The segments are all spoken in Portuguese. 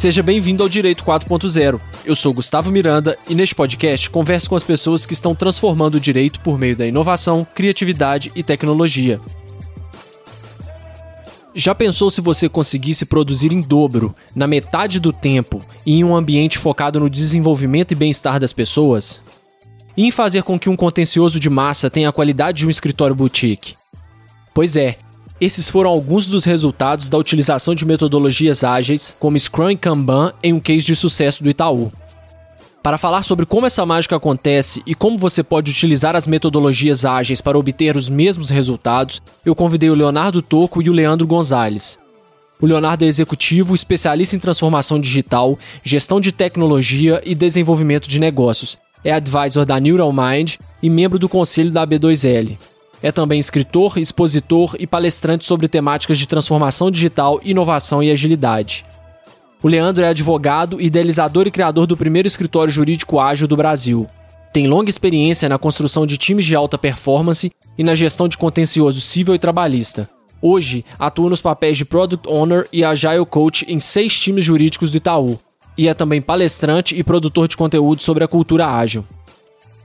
Seja bem-vindo ao Direito 4.0. Eu sou Gustavo Miranda e neste podcast converso com as pessoas que estão transformando o direito por meio da inovação, criatividade e tecnologia. Já pensou se você conseguisse produzir em dobro, na metade do tempo, e em um ambiente focado no desenvolvimento e bem-estar das pessoas? E em fazer com que um contencioso de massa tenha a qualidade de um escritório boutique? Pois é, esses foram alguns dos resultados da utilização de metodologias ágeis, como Scrum e Kanban, em um case de sucesso do Itaú. Para falar sobre como essa mágica acontece e como você pode utilizar as metodologias ágeis para obter os mesmos resultados, eu convidei o Leonardo Toco e o Leandro Gonzalez. O Leonardo é executivo, especialista em transformação digital, gestão de tecnologia e desenvolvimento de negócios. É advisor da Neural Mind e membro do conselho da B2L. É também escritor, expositor e palestrante sobre temáticas de transformação digital, inovação e agilidade. O Leandro é advogado, idealizador e criador do primeiro escritório jurídico ágil do Brasil. Tem longa experiência na construção de times de alta performance e na gestão de contencioso civil e trabalhista. Hoje, atua nos papéis de Product Owner e Agile Coach em seis times jurídicos do Itaú. E é também palestrante e produtor de conteúdo sobre a cultura ágil.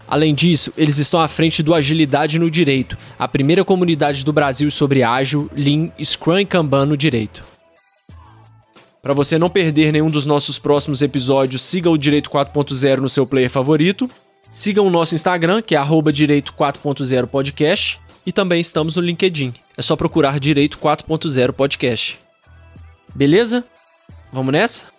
Além disso, eles estão à frente do Agilidade no Direito, a primeira comunidade do Brasil sobre ágil, Lean, Scrum e Kanban no direito. Para você não perder nenhum dos nossos próximos episódios, siga o Direito 4.0 no seu player favorito. Siga o nosso Instagram, que é Direito 4.0 Podcast. E também estamos no LinkedIn. É só procurar Direito 4.0 Podcast. Beleza? Vamos nessa?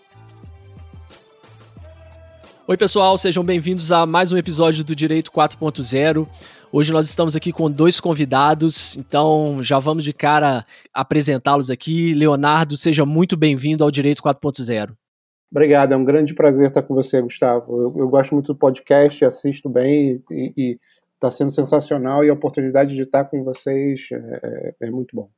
Oi, pessoal, sejam bem-vindos a mais um episódio do Direito 4.0. Hoje nós estamos aqui com dois convidados, então já vamos de cara apresentá-los aqui. Leonardo, seja muito bem-vindo ao Direito 4.0. Obrigado, é um grande prazer estar com você, Gustavo. Eu, eu gosto muito do podcast, assisto bem e está sendo sensacional e a oportunidade de estar com vocês é, é, é muito bom.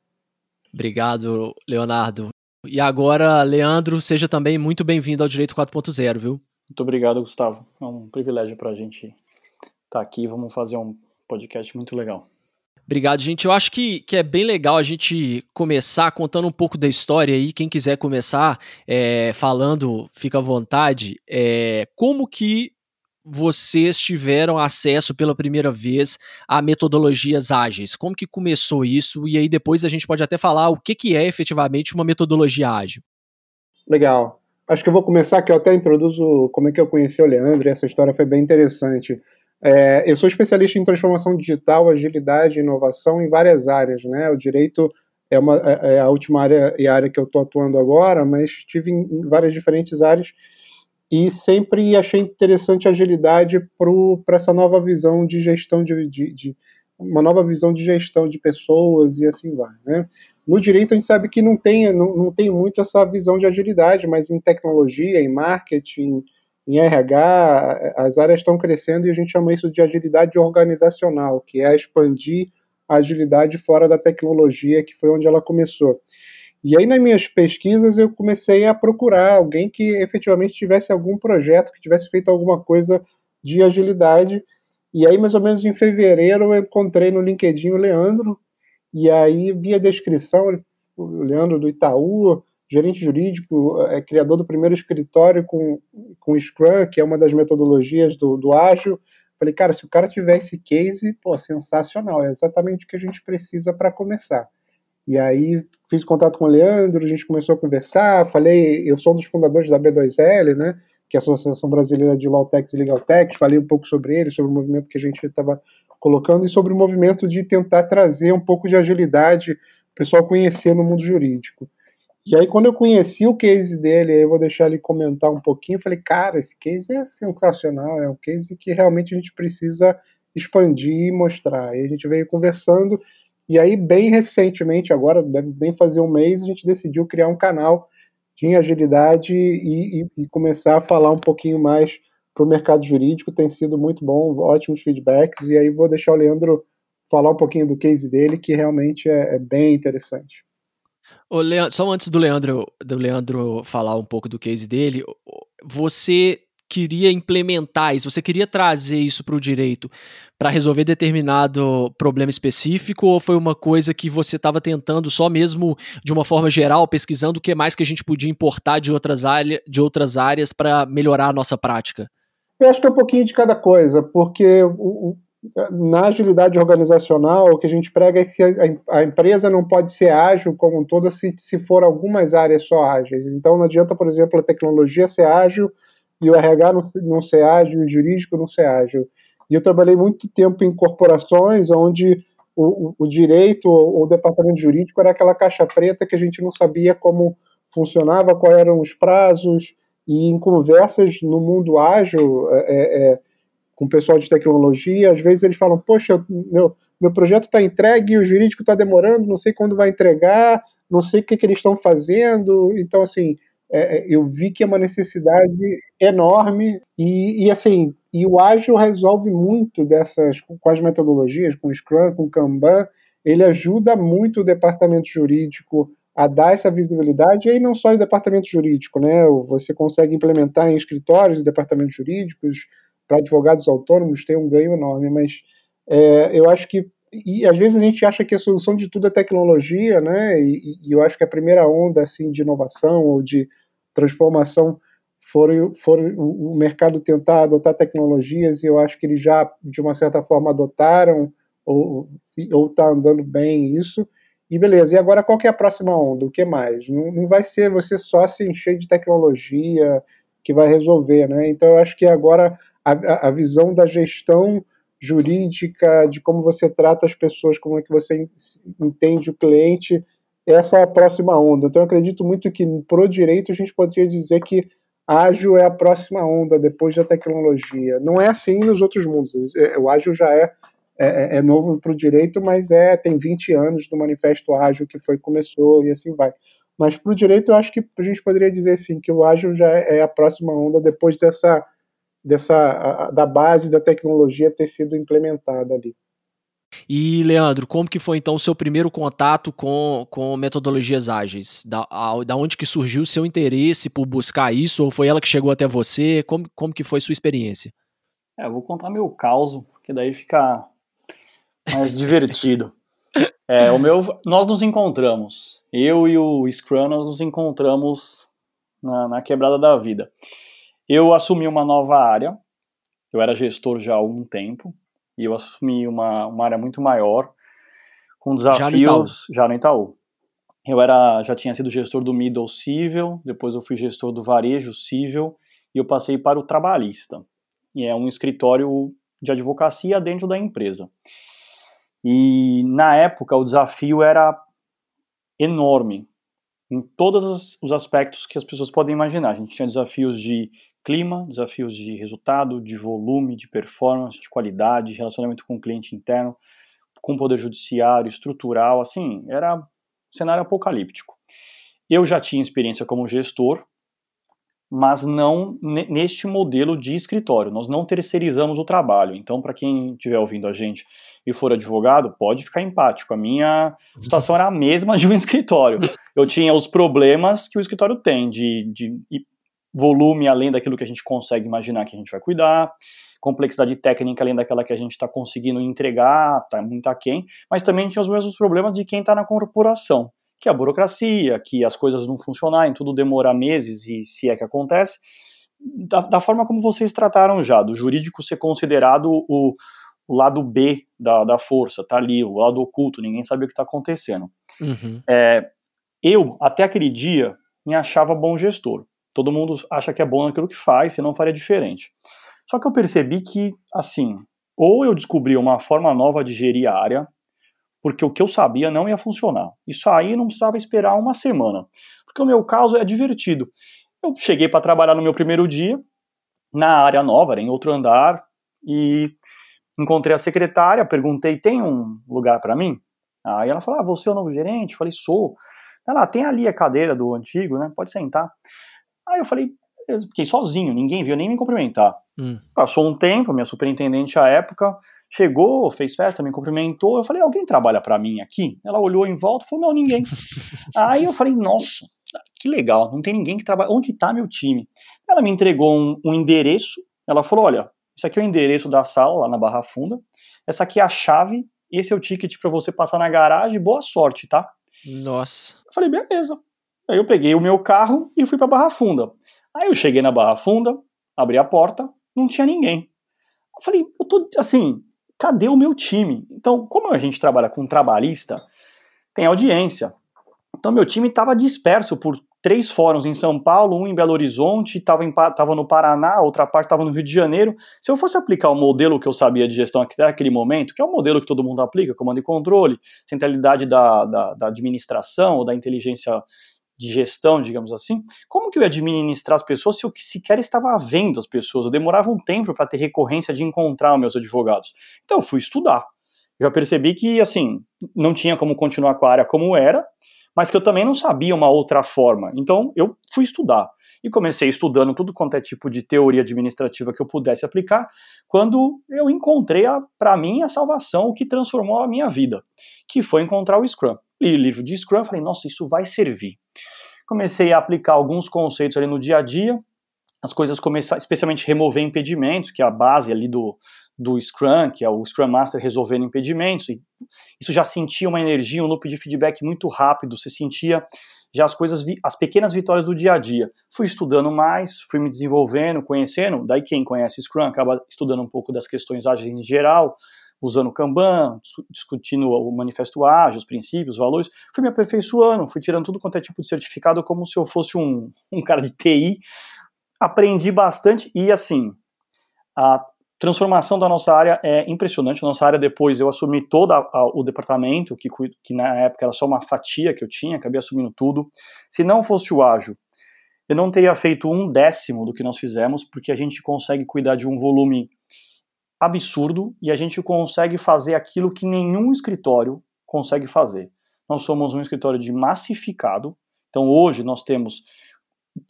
Obrigado, Leonardo. E agora, Leandro, seja também muito bem-vindo ao Direito 4.0, viu? Muito obrigado, Gustavo. É um privilégio para a gente estar tá aqui. Vamos fazer um podcast muito legal. Obrigado, gente. Eu acho que, que é bem legal a gente começar contando um pouco da história aí. Quem quiser começar é, falando, fica à vontade. É, como que vocês tiveram acesso pela primeira vez a metodologias ágeis? Como que começou isso? E aí depois a gente pode até falar o que, que é efetivamente uma metodologia ágil. Legal. Acho que eu vou começar, que eu até introduzo como é que eu conheci o Leandro, e essa história foi bem interessante. É, eu sou especialista em transformação digital, agilidade inovação em várias áreas, né? O direito é, uma, é, é a última área e área que eu estou atuando agora, mas estive em várias diferentes áreas e sempre achei interessante a agilidade para essa nova visão de gestão de, de, de, uma nova visão de gestão de pessoas e assim vai, né? No direito, a gente sabe que não tem, não, não tem muito essa visão de agilidade, mas em tecnologia, em marketing, em RH, as áreas estão crescendo e a gente chama isso de agilidade organizacional, que é expandir a agilidade fora da tecnologia, que foi onde ela começou. E aí, nas minhas pesquisas, eu comecei a procurar alguém que efetivamente tivesse algum projeto, que tivesse feito alguma coisa de agilidade. E aí, mais ou menos em fevereiro, eu encontrei no LinkedIn o Leandro, e aí vi a descrição, o Leandro do Itaú, gerente jurídico, é criador do primeiro escritório com, com Scrum, que é uma das metodologias do, do ágil. Falei, cara, se o cara tiver esse case, pô, sensacional, é exatamente o que a gente precisa para começar. E aí fiz contato com o Leandro, a gente começou a conversar, falei, eu sou um dos fundadores da B2L, né, que é a Associação Brasileira de Lawtech e Legaltech, falei um pouco sobre ele, sobre o movimento que a gente estava colocando, e sobre o movimento de tentar trazer um pouco de agilidade, o pessoal conhecer no mundo jurídico. E aí, quando eu conheci o case dele, aí eu vou deixar ele comentar um pouquinho, falei, cara, esse case é sensacional, é um case que realmente a gente precisa expandir e mostrar. E a gente veio conversando, e aí, bem recentemente, agora, deve bem fazer um mês, a gente decidiu criar um canal de agilidade e, e, e começar a falar um pouquinho mais para o mercado jurídico tem sido muito bom, ótimos feedbacks, e aí vou deixar o Leandro falar um pouquinho do case dele, que realmente é, é bem interessante. Ô, Leandro, só antes do Leandro, do Leandro falar um pouco do case dele, você queria implementar isso, você queria trazer isso para o direito para resolver determinado problema específico ou foi uma coisa que você estava tentando só mesmo de uma forma geral, pesquisando o que mais que a gente podia importar de outras, área, de outras áreas para melhorar a nossa prática? Eu acho que é um pouquinho de cada coisa, porque o, na agilidade organizacional, o que a gente prega é que a, a, empresa não pode ser ágil como um todo se, se for algumas áreas só ágeis. Então não adianta, por exemplo, a tecnologia ser ágil e o RH não, não ser ágil o jurídico não ser ágil. E eu trabalhei muito tempo em corporações onde o, o, o direito ou o departamento jurídico era aquela caixa preta que a gente não sabia como funcionava, quais eram os prazos, e em conversas no mundo ágil, é, é, é com o pessoal de tecnologia, às vezes eles falam, poxa, meu, meu projeto está entregue o jurídico está demorando, não sei quando vai entregar, não sei o que, que eles estão fazendo. Então, assim, é, é, eu vi que é uma necessidade enorme e, e, assim, e o ágil resolve muito dessas, com as metodologias, com o Scrum, com o Kanban, ele ajuda muito o departamento jurídico a dar essa visibilidade, e aí não só o departamento jurídico, né? Você consegue implementar em escritórios, departamentos jurídicos, para advogados autônomos tem um ganho enorme, mas é, eu acho que e às vezes a gente acha que a solução de tudo é tecnologia, né? E, e eu acho que a primeira onda assim de inovação ou de transformação for, for o, o mercado tentar adotar tecnologias e eu acho que eles já de uma certa forma adotaram ou ou está andando bem isso. E beleza, e agora qual que é a próxima onda? O que mais? Não, não vai ser você só se encher de tecnologia que vai resolver, né? Então eu acho que agora a, a visão da gestão jurídica, de como você trata as pessoas, como é que você entende o cliente, essa é a próxima onda. Então, eu acredito muito que pro direito a gente poderia dizer que ágil é a próxima onda depois da tecnologia. Não é assim nos outros mundos. É, o ágil já é, é, é novo para o direito, mas é tem 20 anos do manifesto ágil que foi começou e assim vai. Mas para o direito eu acho que a gente poderia dizer assim que o ágil já é a próxima onda depois dessa dessa da base da tecnologia ter sido implementada ali. E, Leandro, como que foi então o seu primeiro contato com, com metodologias ágeis? Da, a, da onde que surgiu o seu interesse por buscar isso? Ou foi ela que chegou até você? Como, como que foi sua experiência? É, eu vou contar meu caos, que daí fica mais divertido. É, o meu, nós nos encontramos, eu e o Scrum, nós nos encontramos na, na quebrada da vida. Eu assumi uma nova área, eu era gestor já há algum tempo, e eu assumi uma, uma área muito maior, com desafios já no, já no Itaú. Eu era, já tinha sido gestor do Middle Civil, depois eu fui gestor do Varejo Civil, e eu passei para o Trabalhista, e é um escritório de advocacia dentro da empresa. E na época o desafio era enorme, em todos os aspectos que as pessoas podem imaginar. A gente tinha desafios de clima, desafios de resultado, de volume, de performance, de qualidade, relacionamento com o cliente interno, com o poder judiciário, estrutural, assim, era um cenário apocalíptico. Eu já tinha experiência como gestor, mas não neste modelo de escritório. Nós não terceirizamos o trabalho. Então, para quem estiver ouvindo a gente e for advogado, pode ficar empático. A minha situação era a mesma de um escritório. Eu tinha os problemas que o escritório tem de, de volume além daquilo que a gente consegue imaginar que a gente vai cuidar, complexidade técnica além daquela que a gente está conseguindo entregar, está muito aquém, mas também tinha os mesmos problemas de quem está na corporação, que é a burocracia, que as coisas não funcionarem, tudo demora meses e se é que acontece, da, da forma como vocês trataram já, do jurídico ser considerado o, o lado B da, da força, tá ali, o lado oculto, ninguém sabe o que está acontecendo. Uhum. É, eu, até aquele dia, me achava bom gestor. Todo mundo acha que é bom naquilo que faz, senão faria diferente. Só que eu percebi que, assim, ou eu descobri uma forma nova de gerir a área, porque o que eu sabia não ia funcionar. Isso aí não precisava esperar uma semana. Porque o meu caso é divertido. Eu cheguei para trabalhar no meu primeiro dia, na área nova, em outro andar, e encontrei a secretária, perguntei: tem um lugar para mim? Aí ela falou: ah, você é o novo gerente? Eu falei: sou. Ela, tem ali a cadeira do antigo, né? Pode sentar. Aí eu falei, eu fiquei sozinho, ninguém viu nem me cumprimentar. Hum. Passou um tempo, minha superintendente à época chegou, fez festa, me cumprimentou. Eu falei, alguém trabalha para mim aqui? Ela olhou em volta e falou, não, ninguém. Aí eu falei, nossa, que legal, não tem ninguém que trabalha. Onde está meu time? Ela me entregou um, um endereço, ela falou, olha, isso aqui é o endereço da sala, lá na Barra Funda, essa aqui é a chave, esse é o ticket para você passar na garagem, boa sorte, tá? Nossa. Eu falei, beleza. Aí eu peguei o meu carro e fui pra Barra Funda. Aí eu cheguei na Barra Funda, abri a porta, não tinha ninguém. Eu falei, eu tô assim, cadê o meu time? Então, como a gente trabalha com trabalhista, tem audiência. Então, meu time estava disperso por três fóruns em São Paulo, um em Belo Horizonte, estava no Paraná, outra parte estava no Rio de Janeiro. Se eu fosse aplicar o modelo que eu sabia de gestão até aquele momento, que é o modelo que todo mundo aplica, comando e controle, centralidade da, da, da administração ou da inteligência de gestão, digamos assim, como que eu ia administrar as pessoas se eu sequer estava vendo as pessoas? Eu demorava um tempo para ter recorrência de encontrar meus advogados. Então eu fui estudar. Já percebi que, assim, não tinha como continuar com a área como era, mas que eu também não sabia uma outra forma. Então eu fui estudar. E comecei estudando tudo quanto é tipo de teoria administrativa que eu pudesse aplicar, quando eu encontrei, para mim, a salvação, o que transformou a minha vida, que foi encontrar o Scrum. Li o livro de Scrum, falei, nossa, isso vai servir. Comecei a aplicar alguns conceitos ali no dia a dia, as coisas começaram, especialmente remover impedimentos, que é a base ali do, do Scrum, que é o Scrum Master resolvendo impedimentos. E isso já sentia uma energia, um loop de feedback muito rápido, você sentia já as coisas, as pequenas vitórias do dia a dia. Fui estudando mais, fui me desenvolvendo, conhecendo, daí quem conhece Scrum acaba estudando um pouco das questões ágeis em geral, usando o Kanban, discutindo o manifesto ágil, os princípios, os valores, fui me aperfeiçoando, fui tirando tudo quanto é tipo de certificado como se eu fosse um, um cara de TI, aprendi bastante e assim, a transformação da nossa área é impressionante. A nossa área depois eu assumi todo o departamento, que, que na época era só uma fatia que eu tinha, acabei assumindo tudo. Se não fosse o ágil, eu não teria feito um décimo do que nós fizemos, porque a gente consegue cuidar de um volume absurdo e a gente consegue fazer aquilo que nenhum escritório consegue fazer. Nós somos um escritório de massificado, então hoje nós temos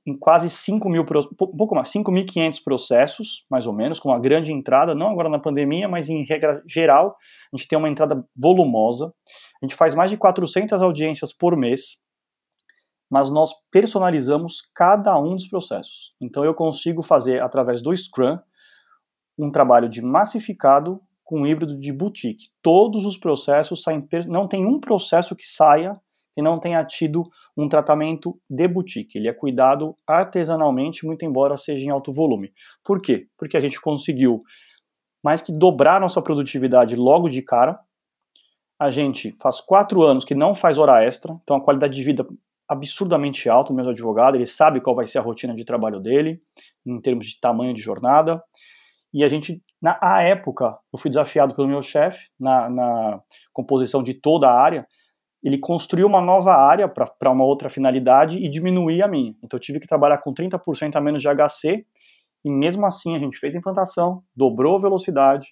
em quase 5 mil, pouco mais, 5.500 processos, mais ou menos, com uma grande entrada, não agora na pandemia, mas em regra geral, a gente tem uma entrada volumosa. A gente faz mais de 400 audiências por mês, mas nós personalizamos cada um dos processos. Então eu consigo fazer, através do Scrum, um trabalho de massificado com um híbrido de boutique. Todos os processos saem, não tem um processo que saia que não tenha tido um tratamento de boutique. Ele é cuidado artesanalmente, muito embora seja em alto volume. Por quê? Porque a gente conseguiu mais que dobrar nossa produtividade logo de cara. A gente faz quatro anos que não faz hora extra, então a qualidade de vida absurdamente alta do meu advogado, ele sabe qual vai ser a rotina de trabalho dele, em termos de tamanho de jornada. E a gente, na a época, eu fui desafiado pelo meu chefe na, na composição de toda a área, ele construiu uma nova área para uma outra finalidade e diminuir a minha. Então eu tive que trabalhar com 30% a menos de HC e mesmo assim a gente fez a implantação, dobrou a velocidade,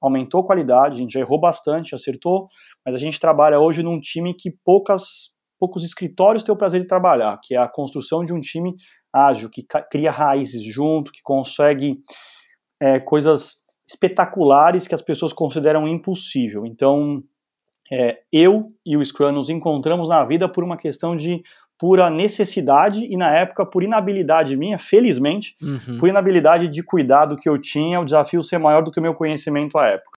aumentou a qualidade, a gente já errou bastante, acertou, mas a gente trabalha hoje num time que poucas, poucos escritórios têm o prazer de trabalhar, que é a construção de um time ágil, que cria raízes junto, que consegue é, coisas espetaculares que as pessoas consideram impossível. Então, é, eu e o Scrum nos encontramos na vida por uma questão de pura necessidade e na época por inabilidade minha, felizmente, uhum. por inabilidade de cuidar do que eu tinha, o desafio ser maior do que o meu conhecimento à época.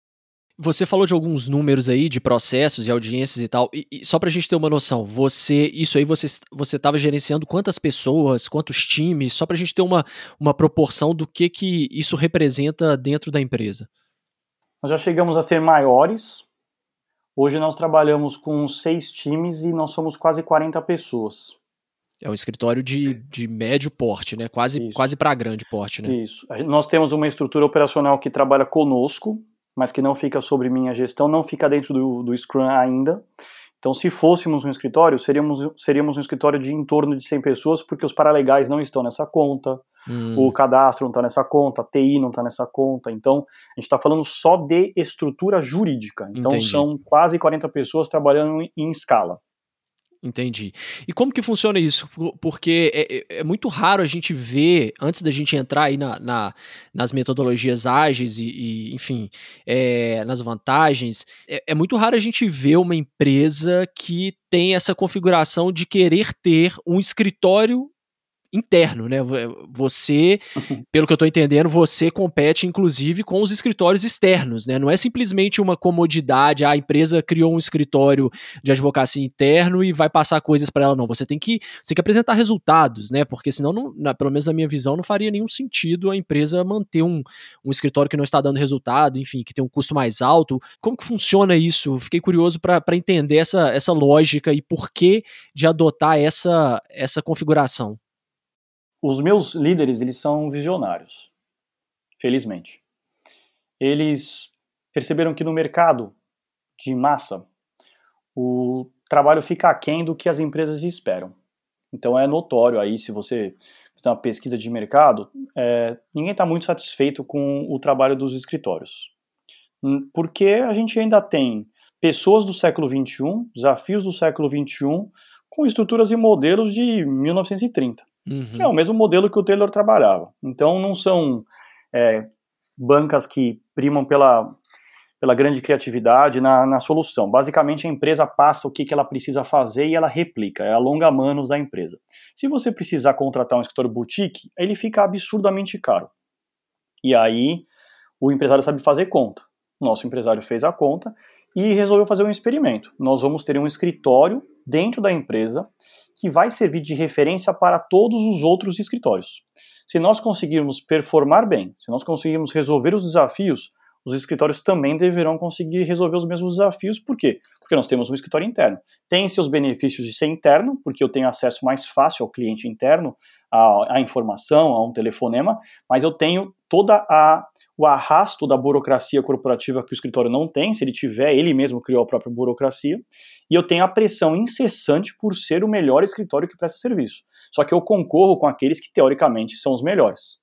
Você falou de alguns números aí de processos e audiências e tal. E, e só pra gente ter uma noção, você isso aí você você estava gerenciando quantas pessoas, quantos times, só pra gente ter uma, uma proporção do que que isso representa dentro da empresa. Nós já chegamos a ser maiores, Hoje nós trabalhamos com seis times e nós somos quase 40 pessoas. É um escritório de, de médio porte, né? Quase, quase para grande porte, né? Isso. Nós temos uma estrutura operacional que trabalha conosco, mas que não fica sobre minha gestão, não fica dentro do, do Scrum ainda. Então, se fôssemos um escritório, seríamos, seríamos um escritório de em torno de 100 pessoas, porque os paralegais não estão nessa conta, hum. o cadastro não está nessa conta, a TI não está nessa conta. Então, a gente está falando só de estrutura jurídica. Então, Entendi. são quase 40 pessoas trabalhando em, em escala. Entendi. E como que funciona isso? Porque é, é, é, muito raro a gente ver, antes da gente entrar aí na, na nas metodologias ágeis e, e enfim, é, nas vantagens, é, é, muito raro a gente ver uma empresa que tem essa configuração de querer ter um escritório interno, né? Você, pelo que eu estou entendendo, você compete inclusive com os escritórios externos, né? Não é simplesmente uma comodidade, a empresa criou um escritório de advocacia interno e vai passar coisas para ela, não. Você tem que, você tem que apresentar resultados, né? Porque senão, não, na, pelo menos na minha visão, não faria nenhum sentido a empresa manter um, um escritório que não está dando resultado, enfim, que tem um custo mais alto. Como que funciona isso? Fiquei curioso para entender essa, essa lógica e por que de adotar essa, essa configuração os meus líderes, eles são visionários, felizmente. Eles perceberam que no mercado de massa, o trabalho fica aquém do que as empresas esperam. Então é notório aí, se você fizer uma pesquisa de mercado, é, ninguém está muito satisfeito com o trabalho dos escritórios. Hum, porque a gente ainda tem pessoas do século XXI, desafios do século XXI, com estruturas e modelos de 1930. Uhum. É o mesmo modelo que o Taylor trabalhava. Então não são é, bancas que primam pela, pela grande criatividade na, na solução. Basicamente a empresa passa o que, que ela precisa fazer e ela replica, é a longa manos da empresa. Se você precisar contratar um escritório boutique, ele fica absurdamente caro. E aí o empresário sabe fazer conta. Nosso empresário fez a conta e resolveu fazer um experimento. Nós vamos ter um escritório dentro da empresa que vai servir de referência para todos os outros escritórios. Se nós conseguirmos performar bem, se nós conseguirmos resolver os desafios, os escritórios também deverão conseguir resolver os mesmos desafios. Por quê? Porque nós temos um escritório interno. Tem seus benefícios de ser interno, porque eu tenho acesso mais fácil ao cliente interno, à, à informação, a um telefonema, mas eu tenho toda a o arrasto da burocracia corporativa que o escritório não tem, se ele tiver, ele mesmo criou a própria burocracia, e eu tenho a pressão incessante por ser o melhor escritório que presta serviço. Só que eu concorro com aqueles que teoricamente são os melhores,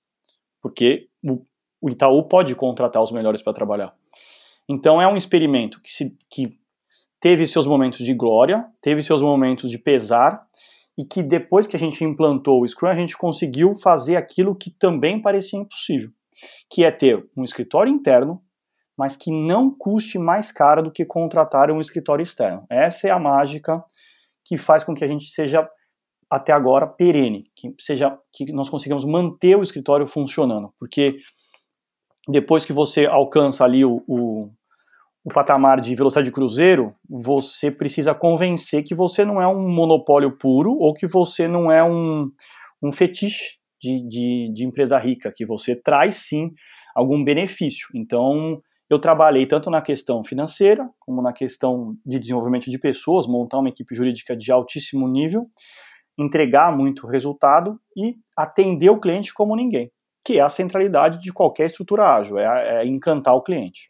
porque o, o Itaú pode contratar os melhores para trabalhar. Então é um experimento que, se, que teve seus momentos de glória, teve seus momentos de pesar, e que depois que a gente implantou o Scrum, a gente conseguiu fazer aquilo que também parecia impossível que é ter um escritório interno, mas que não custe mais caro do que contratar um escritório externo. Essa é a mágica que faz com que a gente seja até agora perene, que seja que nós consigamos manter o escritório funcionando, porque depois que você alcança ali o, o, o patamar de velocidade de cruzeiro, você precisa convencer que você não é um monopólio puro ou que você não é um, um fetiche de, de, de empresa rica, que você traz sim algum benefício. Então, eu trabalhei tanto na questão financeira, como na questão de desenvolvimento de pessoas, montar uma equipe jurídica de altíssimo nível, entregar muito resultado e atender o cliente como ninguém, que é a centralidade de qualquer estrutura ágil, é, é encantar o cliente.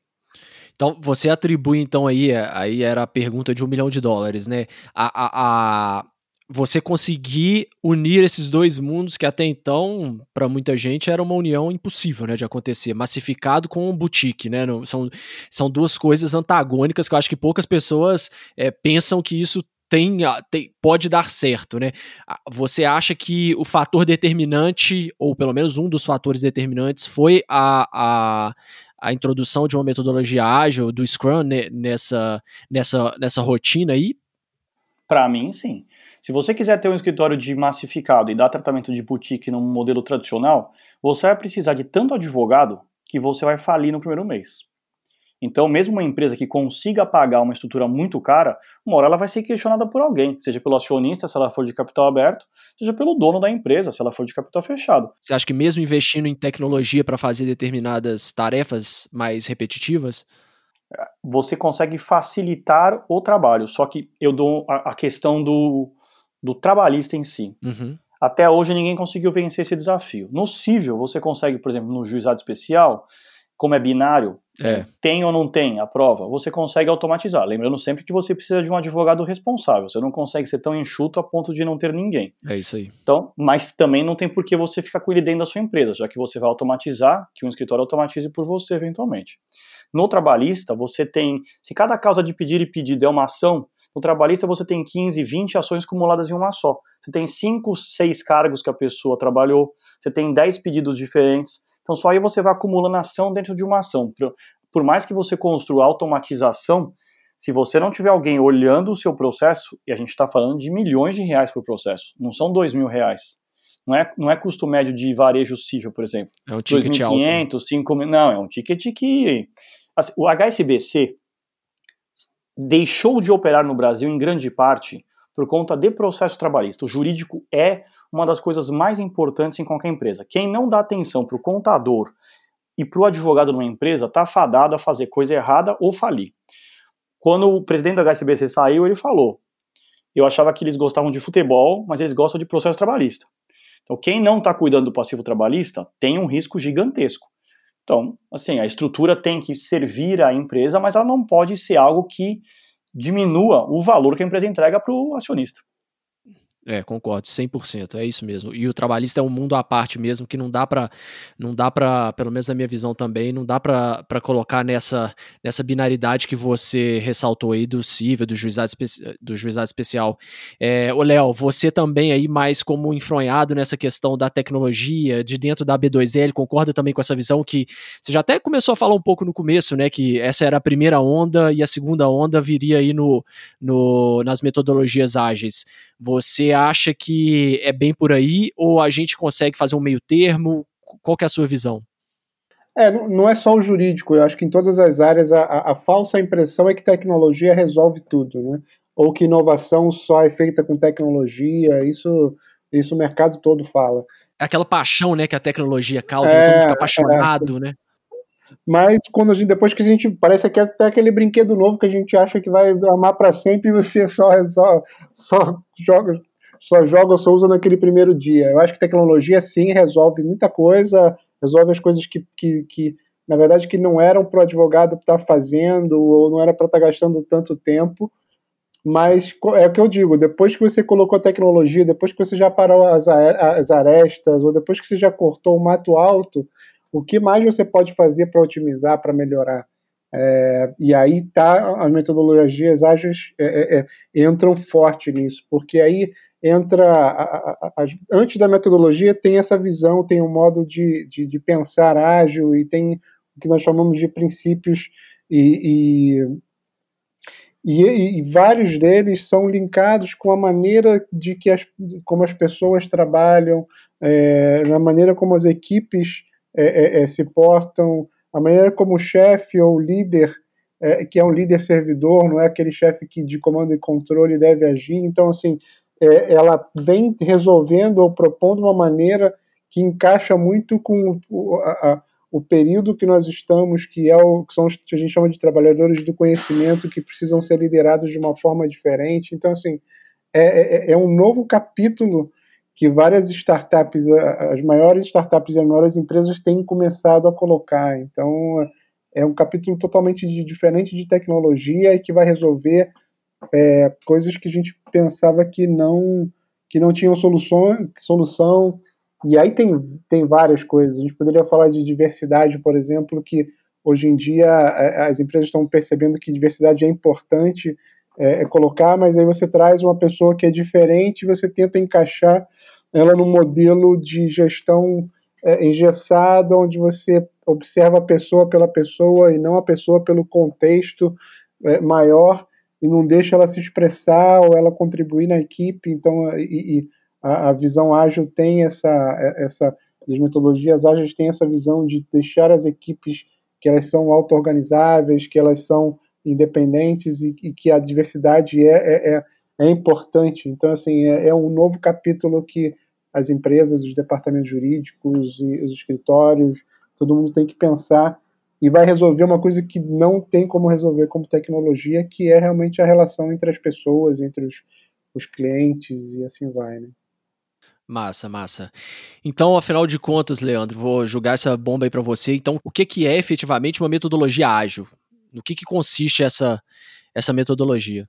Então, você atribui, então, aí, aí era a pergunta de um milhão de dólares, né? A, a, a, você conseguir unir esses dois mundos que até então, para muita gente, era uma união impossível né, de acontecer. Massificado com boutique, né? são, são duas coisas antagônicas que eu acho que poucas pessoas é, pensam que isso tem, tem, pode dar certo, né? Você acha que o fator determinante, ou pelo menos um dos fatores determinantes, foi a, a, a introdução de uma metodologia ágil do Scrum né, nessa, nessa, nessa rotina aí? Para mim, sim. Se você quiser ter um escritório de massificado e dar tratamento de boutique num modelo tradicional, você vai precisar de tanto advogado que você vai falir no primeiro mês. Então, mesmo uma empresa que consiga pagar uma estrutura muito cara, uma hora ela vai ser questionada por alguém, seja pelo acionista, se ela for de capital aberto, seja pelo dono da empresa, se ela for de capital fechado. Você acha que mesmo investindo em tecnologia para fazer determinadas tarefas mais repetitivas, você consegue facilitar o trabalho. Só que eu dou a, a questão do, do trabalhista em si. Uhum. Até hoje ninguém conseguiu vencer esse desafio. No cível, você consegue, por exemplo, no juizado especial, como é binário, é. tem ou não tem a prova, você consegue automatizar. Lembrando sempre que você precisa de um advogado responsável. Você não consegue ser tão enxuto a ponto de não ter ninguém. É isso aí. Então, mas também não tem por que você ficar com ele dentro da sua empresa, já que você vai automatizar, que um escritório automatize por você eventualmente. No trabalhista, você tem, se cada causa de pedir e pedido é uma ação, no trabalhista você tem 15, 20 ações acumuladas em uma só. Você tem 5, 6 cargos que a pessoa trabalhou, você tem 10 pedidos diferentes. Então só aí você vai acumulando ação dentro de uma ação. Por mais que você construa automatização, se você não tiver alguém olhando o seu processo, e a gente está falando de milhões de reais por processo, não são dois mil reais. Não é, não é custo médio de varejo cível, por exemplo. É um ticket 2.500, 5 mil. Não, é um ticket que. Assim, o HSBC deixou de operar no Brasil em grande parte por conta de processo trabalhista. O jurídico é uma das coisas mais importantes em qualquer empresa. Quem não dá atenção para o contador e para o advogado numa empresa está fadado a fazer coisa errada ou falir. Quando o presidente da HSBC saiu, ele falou: Eu achava que eles gostavam de futebol, mas eles gostam de processo trabalhista. Então, quem não está cuidando do passivo trabalhista tem um risco gigantesco. Então, assim, a estrutura tem que servir à empresa, mas ela não pode ser algo que diminua o valor que a empresa entrega para o acionista. É, concordo, 100%, é isso mesmo. E o trabalhista é um mundo à parte mesmo, que não dá para não dá para, pelo menos na minha visão também, não dá para colocar nessa nessa binaridade que você ressaltou aí do cível, do juizado, do juizado especial. É, Léo, você também aí mais como enfronhado nessa questão da tecnologia, de dentro da B2L, concorda também com essa visão que você já até começou a falar um pouco no começo, né, que essa era a primeira onda e a segunda onda viria aí no, no nas metodologias ágeis. Você acha que é bem por aí ou a gente consegue fazer um meio termo? Qual é a sua visão? É, não é só o jurídico, eu acho que em todas as áreas a, a, a falsa impressão é que tecnologia resolve tudo, né? Ou que inovação só é feita com tecnologia, isso, isso o mercado todo fala. É aquela paixão né, que a tecnologia causa, é, todo mundo fica é, apaixonado, é. né? Mas quando a gente, depois que a gente. Parece que é até aquele brinquedo novo que a gente acha que vai amar para sempre e você só, só, só joga. Só joga ou só usa naquele primeiro dia. Eu acho que tecnologia sim resolve muita coisa, resolve as coisas que, que, que na verdade, que não eram para o advogado estar tá fazendo, ou não era para estar tá gastando tanto tempo. Mas é o que eu digo, depois que você colocou a tecnologia, depois que você já parou as, as arestas, ou depois que você já cortou o mato alto, o que mais você pode fazer para otimizar, para melhorar? É, e aí tá as metodologias ágeis é, é, é, entram forte nisso, porque aí entra a, a, a, antes da metodologia tem essa visão, tem um modo de, de, de, pensar ágil e tem o que nós chamamos de princípios e, e, e, e vários deles são linkados com a maneira de que as, como as pessoas trabalham, é, na maneira como as equipes é, é, é, se portam, a maneira como o chefe ou líder, é, que é um líder servidor, não é aquele chefe que de comando e controle deve agir. Então, assim, é, ela vem resolvendo ou propondo uma maneira que encaixa muito com o, a, o período que nós estamos, que é o que são os que a gente chama de trabalhadores do conhecimento, que precisam ser liderados de uma forma diferente. Então, assim, é, é, é um novo capítulo que várias startups, as maiores startups e as maiores empresas têm começado a colocar. Então, é um capítulo totalmente de, diferente de tecnologia e que vai resolver é, coisas que a gente pensava que não que não tinham solução, solução. E aí tem, tem várias coisas. A gente poderia falar de diversidade, por exemplo, que hoje em dia as empresas estão percebendo que diversidade é importante é, é colocar, mas aí você traz uma pessoa que é diferente e você tenta encaixar ela num modelo de gestão é, onde você observa a pessoa pela pessoa e não a pessoa pelo contexto é, maior e não deixa ela se expressar ou ela contribuir na equipe. Então, e, e a, a, visão ágil tem essa, é, essa, as metodologias ágeis têm essa visão de deixar as equipes que elas são auto-organizáveis, que elas são independentes e, e que a diversidade é, é, é, é importante. Então, assim, é, é um novo capítulo que as empresas, os departamentos jurídicos e os escritórios, todo mundo tem que pensar e vai resolver uma coisa que não tem como resolver como tecnologia, que é realmente a relação entre as pessoas, entre os, os clientes e assim vai, né? Massa, massa. Então, afinal de contas, Leandro, vou jogar essa bomba aí para você. Então, o que, que é efetivamente uma metodologia ágil? No que, que consiste essa, essa metodologia?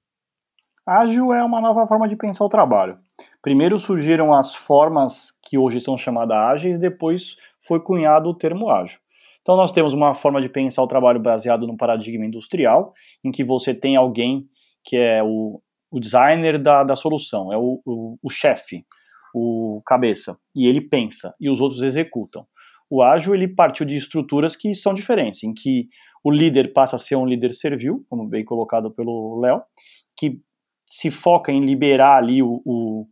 Ágil é uma nova forma de pensar o trabalho. Primeiro surgiram as formas que hoje são chamadas ágeis, depois foi cunhado o termo ágil. Então nós temos uma forma de pensar o trabalho baseado no paradigma industrial, em que você tem alguém que é o, o designer da, da solução, é o, o, o chefe, o cabeça, e ele pensa, e os outros executam. O ágil ele partiu de estruturas que são diferentes, em que o líder passa a ser um líder servil, como bem colocado pelo Léo, que se foca em liberar ali o, o,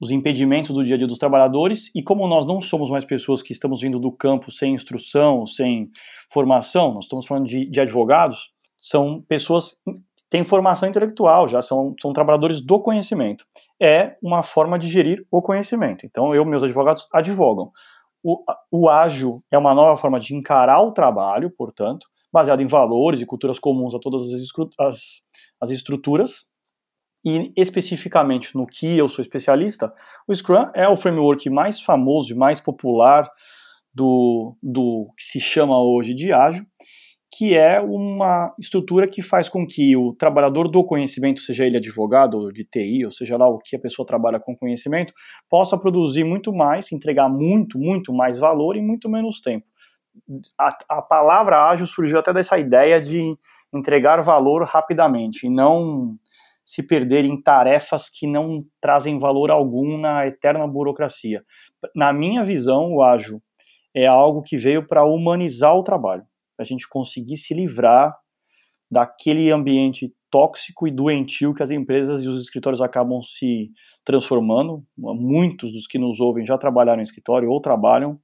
os impedimentos do dia a dia dos trabalhadores, e como nós não somos mais pessoas que estamos vindo do campo sem instrução, sem formação, nós estamos falando de, de advogados, são pessoas que têm formação intelectual, já são, são trabalhadores do conhecimento. É uma forma de gerir o conhecimento. Então, eu, meus advogados, advogam. O, o ágil é uma nova forma de encarar o trabalho, portanto, baseado em valores e culturas comuns a todas as, as, as estruturas, e especificamente no que eu sou especialista, o Scrum é o framework mais famoso e mais popular do, do que se chama hoje de ágil, que é uma estrutura que faz com que o trabalhador do conhecimento, seja ele advogado ou de TI, ou seja lá o que a pessoa trabalha com conhecimento, possa produzir muito mais, entregar muito, muito mais valor em muito menos tempo. A, a palavra ágil surgiu até dessa ideia de entregar valor rapidamente e não se perder em tarefas que não trazem valor algum na eterna burocracia. Na minha visão, o ágil é algo que veio para humanizar o trabalho, para a gente conseguir se livrar daquele ambiente tóxico e doentio que as empresas e os escritórios acabam se transformando. Muitos dos que nos ouvem já trabalharam em escritório ou trabalham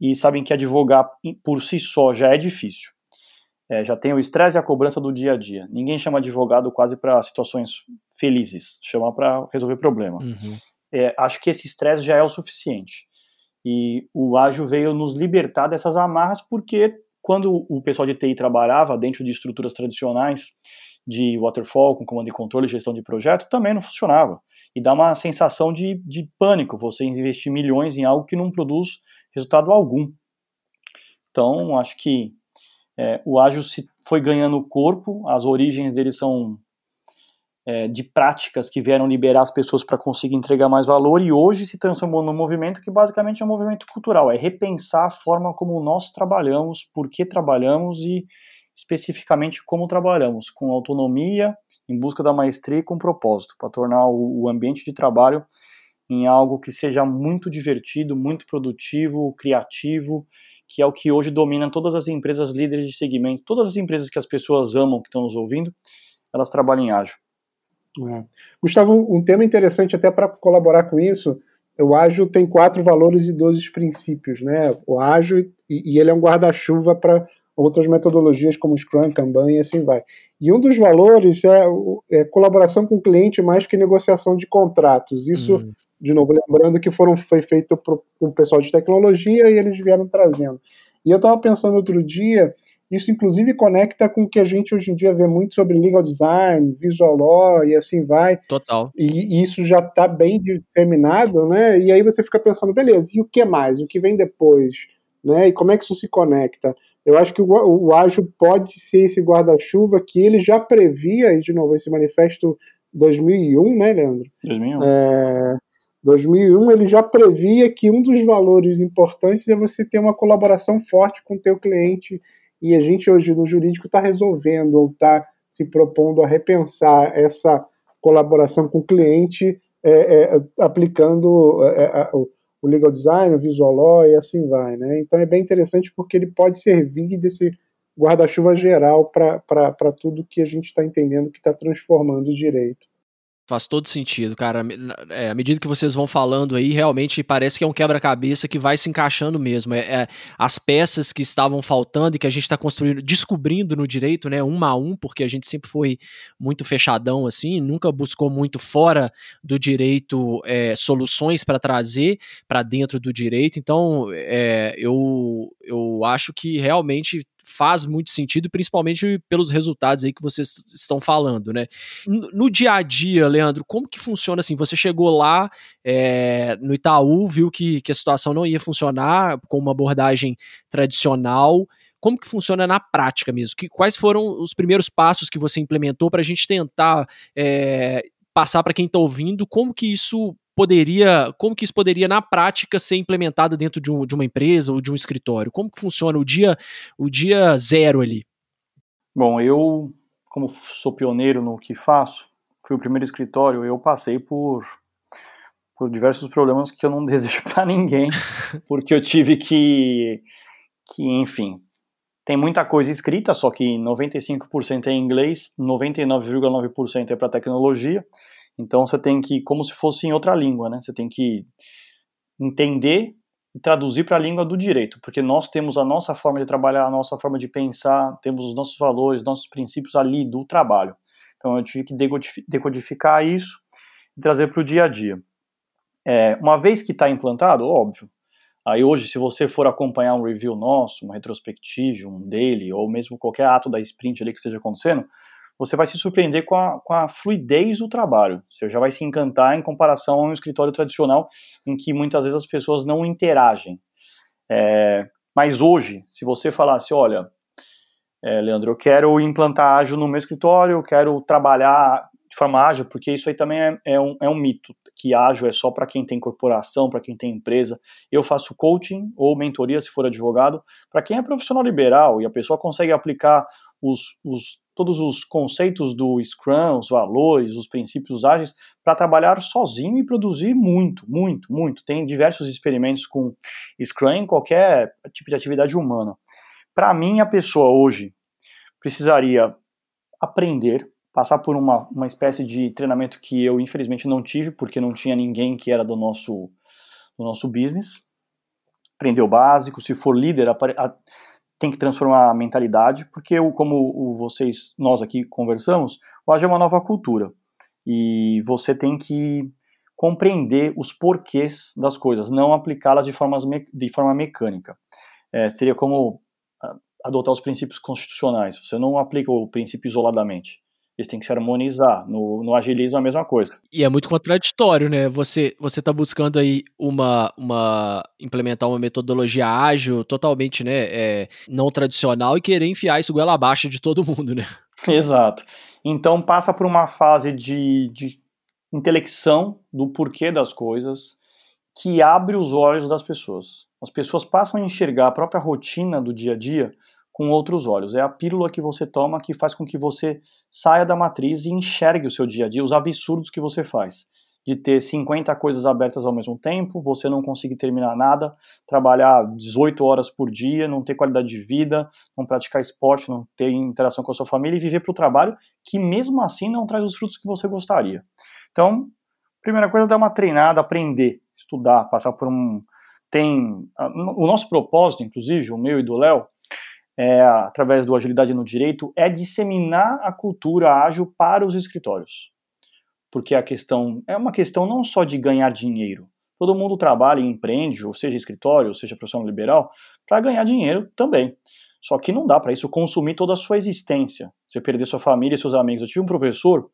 e sabem que advogar por si só já é difícil é, já tem o estresse e a cobrança do dia a dia. Ninguém chama advogado quase para situações felizes, chama para resolver problema. Uhum. É, acho que esse estresse já é o suficiente. E o ágil veio nos libertar dessas amarras, porque quando o pessoal de TI trabalhava dentro de estruturas tradicionais de waterfall, com comando e controle, gestão de projeto, também não funcionava. E dá uma sensação de, de pânico você investir milhões em algo que não produz resultado algum. Então, acho que é, o ágil se foi ganhando corpo, as origens dele são é, de práticas que vieram liberar as pessoas para conseguir entregar mais valor e hoje se transformou num movimento que basicamente é um movimento cultural, é repensar a forma como nós trabalhamos, por que trabalhamos e especificamente como trabalhamos, com autonomia, em busca da maestria e com propósito, para tornar o, o ambiente de trabalho em algo que seja muito divertido, muito produtivo, criativo que é o que hoje domina todas as empresas líderes de segmento, todas as empresas que as pessoas amam, que estão nos ouvindo, elas trabalham em ágil. É. Gustavo, um tema interessante até para colaborar com isso, o ágil tem quatro valores e doze princípios, né? O ágil, e, e ele é um guarda-chuva para outras metodologias como Scrum, Kanban e assim vai. E um dos valores é, é colaboração com o cliente mais que negociação de contratos. Isso hum de novo, lembrando que foram, foi feito com o pessoal de tecnologia e eles vieram trazendo. E eu estava pensando outro dia, isso inclusive conecta com o que a gente hoje em dia vê muito sobre legal design, visual law e assim vai. Total. E, e isso já está bem disseminado, né? E aí você fica pensando, beleza, e o que mais? O que vem depois? Né? E como é que isso se conecta? Eu acho que o, o ágil pode ser esse guarda-chuva que ele já previa, e de novo, esse manifesto 2001, né, Leandro? 2001. É, 2001 ele já previa que um dos valores importantes é você ter uma colaboração forte com o teu cliente e a gente hoje no jurídico está resolvendo ou está se propondo a repensar essa colaboração com o cliente é, é, aplicando é, é o legal design, o visual law e assim vai, né? Então é bem interessante porque ele pode servir desse guarda-chuva geral para tudo que a gente está entendendo que está transformando o direito. Faz todo sentido, cara. É, à medida que vocês vão falando aí, realmente parece que é um quebra-cabeça que vai se encaixando mesmo. É, é, as peças que estavam faltando e que a gente está construindo, descobrindo no direito, né, um a um, porque a gente sempre foi muito fechadão assim, nunca buscou muito fora do direito é, soluções para trazer para dentro do direito. Então, é, eu, eu acho que realmente faz muito sentido, principalmente pelos resultados aí que vocês estão falando, né? No, dia a dia, Leandro, como que funciona assim? Você chegou lá é, no Itaú, viu que, que a situação não ia funcionar com uma abordagem tradicional, como que funciona na prática mesmo? Que, quais foram os primeiros passos que você implementou para a gente tentar é, passar para quem está ouvindo como que isso poderia, como que isso poderia na prática ser implementado dentro de, um, de uma empresa ou de um escritório? Como que funciona o dia, o dia zero ali? Bom, eu, como sou pioneiro no que faço, fui o primeiro escritório, eu passei por por diversos problemas que eu não desejo para ninguém, porque eu tive que que, enfim, tem muita coisa escrita, só que 95% é em inglês, 99,9% é para tecnologia, Então você tem que, como se fosse em outra língua, né? Você tem que entender e traduzir para a língua do direito, porque nós temos a nossa forma de trabalhar, a nossa forma de pensar, temos os nossos valores, nossos princípios ali do trabalho. Então eu tive que decodificar isso e trazer para o dia a dia. É, uma vez que está implantado, óbvio. Aí hoje, se você for acompanhar um review nosso, uma retrospectiva, um daily, ou mesmo qualquer ato da sprint ali que esteja acontecendo, você vai se surpreender com a, com a fluidez do trabalho. Você já vai se encantar em comparação a um escritório tradicional em que muitas vezes as pessoas não interagem. É, mas hoje, se você falasse, olha, é, Leandro, eu quero implantar ágil no meu escritório, eu quero trabalhar de forma ágil, porque isso aí também é, é um, é um mito que ágil é só para quem tem corporação, para quem tem empresa. Eu faço coaching ou mentoria, se for advogado, para quem é profissional liberal e a pessoa consegue aplicar os, os, todos os conceitos do Scrum, os valores, os princípios ágeis, para trabalhar sozinho e produzir muito, muito, muito. Tem diversos experimentos com Scrum em qualquer tipo de atividade humana. Para mim, a pessoa hoje precisaria aprender passar por uma, uma espécie de treinamento que eu infelizmente não tive, porque não tinha ninguém que era do nosso, do nosso business. Aprender o básico, se for líder, a, a, tem que transformar a mentalidade, porque eu, como o, vocês, nós aqui conversamos, o é uma nova cultura. E você tem que compreender os porquês das coisas, não aplicá-las de, de forma mecânica. É, seria como ah, adotar os princípios constitucionais. Você não aplica o princípio isoladamente. Eles têm que se harmonizar. No, no agilismo é a mesma coisa. E é muito contraditório, né? Você você está buscando aí uma, uma implementar uma metodologia ágil totalmente, né, é, não tradicional e querer enfiar isso goela abaixo de todo mundo, né? Exato. Então passa por uma fase de, de intelecção do porquê das coisas que abre os olhos das pessoas. As pessoas passam a enxergar a própria rotina do dia a dia com outros olhos. É a pílula que você toma que faz com que você saia da matriz e enxergue o seu dia a dia, os absurdos que você faz. De ter 50 coisas abertas ao mesmo tempo, você não conseguir terminar nada, trabalhar 18 horas por dia, não ter qualidade de vida, não praticar esporte, não ter interação com a sua família e viver para o trabalho que mesmo assim não traz os frutos que você gostaria. Então, primeira coisa é dar uma treinada, aprender, estudar, passar por um. Tem. O nosso propósito, inclusive, o meu e do Léo, é, através do Agilidade no Direito, é disseminar a cultura ágil para os escritórios. Porque a questão é uma questão não só de ganhar dinheiro. Todo mundo trabalha e empreende, ou seja escritório, ou seja profissional liberal, para ganhar dinheiro também. Só que não dá para isso consumir toda a sua existência. Você perder sua família e seus amigos. Eu tive um professor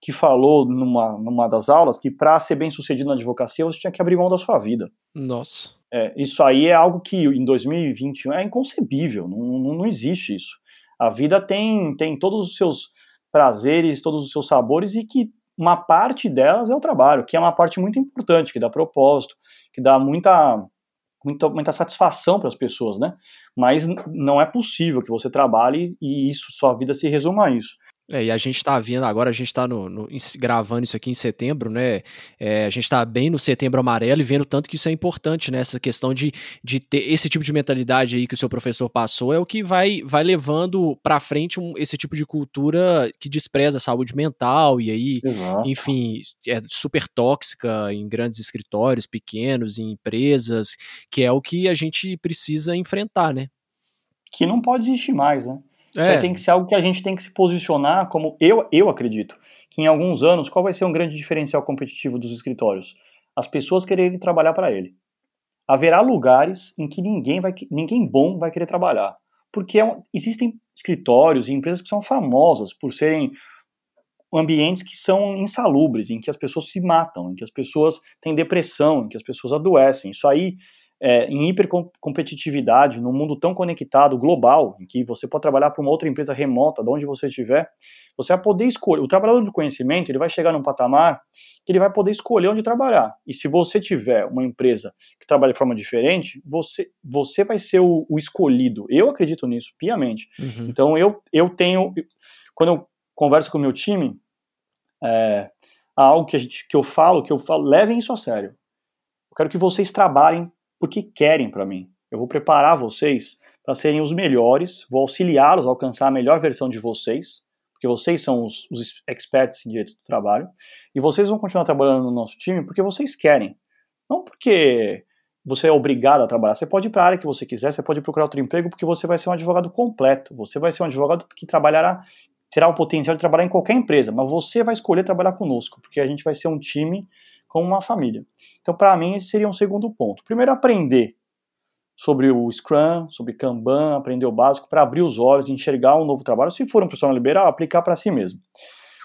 que falou numa, numa das aulas que para ser bem sucedido na advocacia você tinha que abrir mão da sua vida. Nossa. É, isso aí é algo que em 2021 é inconcebível, não, não, não existe isso. A vida tem, tem todos os seus prazeres, todos os seus sabores e que uma parte delas é o trabalho, que é uma parte muito importante, que dá propósito, que dá muita, muita, muita satisfação para as pessoas, né? Mas não é possível que você trabalhe e isso, sua vida se resuma a isso. É, e a gente está vendo agora, a gente está gravando isso aqui em setembro, né? É, a gente está bem no setembro amarelo e vendo tanto que isso é importante, né? Essa questão de, de ter esse tipo de mentalidade aí que o seu professor passou é o que vai, vai levando para frente um, esse tipo de cultura que despreza a saúde mental e aí, Exato. enfim, é super tóxica em grandes escritórios, pequenos, em empresas, que é o que a gente precisa enfrentar, né? Que não pode existir mais, né? Isso é. tem que ser algo que a gente tem que se posicionar como eu, eu acredito, que em alguns anos, qual vai ser um grande diferencial competitivo dos escritórios? As pessoas quererem trabalhar para ele. Haverá lugares em que ninguém, vai, ninguém bom vai querer trabalhar. Porque é, existem escritórios e empresas que são famosas por serem ambientes que são insalubres, em que as pessoas se matam, em que as pessoas têm depressão, em que as pessoas adoecem. Isso aí é, em hipercompetitividade, num mundo tão conectado, global, em que você pode trabalhar para uma outra empresa remota, de onde você estiver, você vai poder escolher. O trabalhador de conhecimento ele vai chegar num patamar que ele vai poder escolher onde trabalhar. E se você tiver uma empresa que trabalha de forma diferente, você, você vai ser o, o escolhido. Eu acredito nisso, piamente. Uhum. Então eu, eu tenho. Quando eu converso com o meu time, é, algo que, a gente, que eu falo, que eu falo, levem isso a sério. Eu quero que vocês trabalhem porque querem para mim. Eu vou preparar vocês para serem os melhores, vou auxiliá-los a alcançar a melhor versão de vocês, porque vocês são os, os experts em direito do trabalho, e vocês vão continuar trabalhando no nosso time porque vocês querem, não porque você é obrigado a trabalhar. Você pode ir para a área que você quiser, você pode procurar outro emprego porque você vai ser um advogado completo. Você vai ser um advogado que trabalhará, terá o potencial de trabalhar em qualquer empresa, mas você vai escolher trabalhar conosco, porque a gente vai ser um time como uma família. Então, para mim, esse seria um segundo ponto. Primeiro, aprender sobre o Scrum, sobre Kanban, aprender o básico para abrir os olhos, enxergar um novo trabalho. Se for um profissional liberal, aplicar para si mesmo.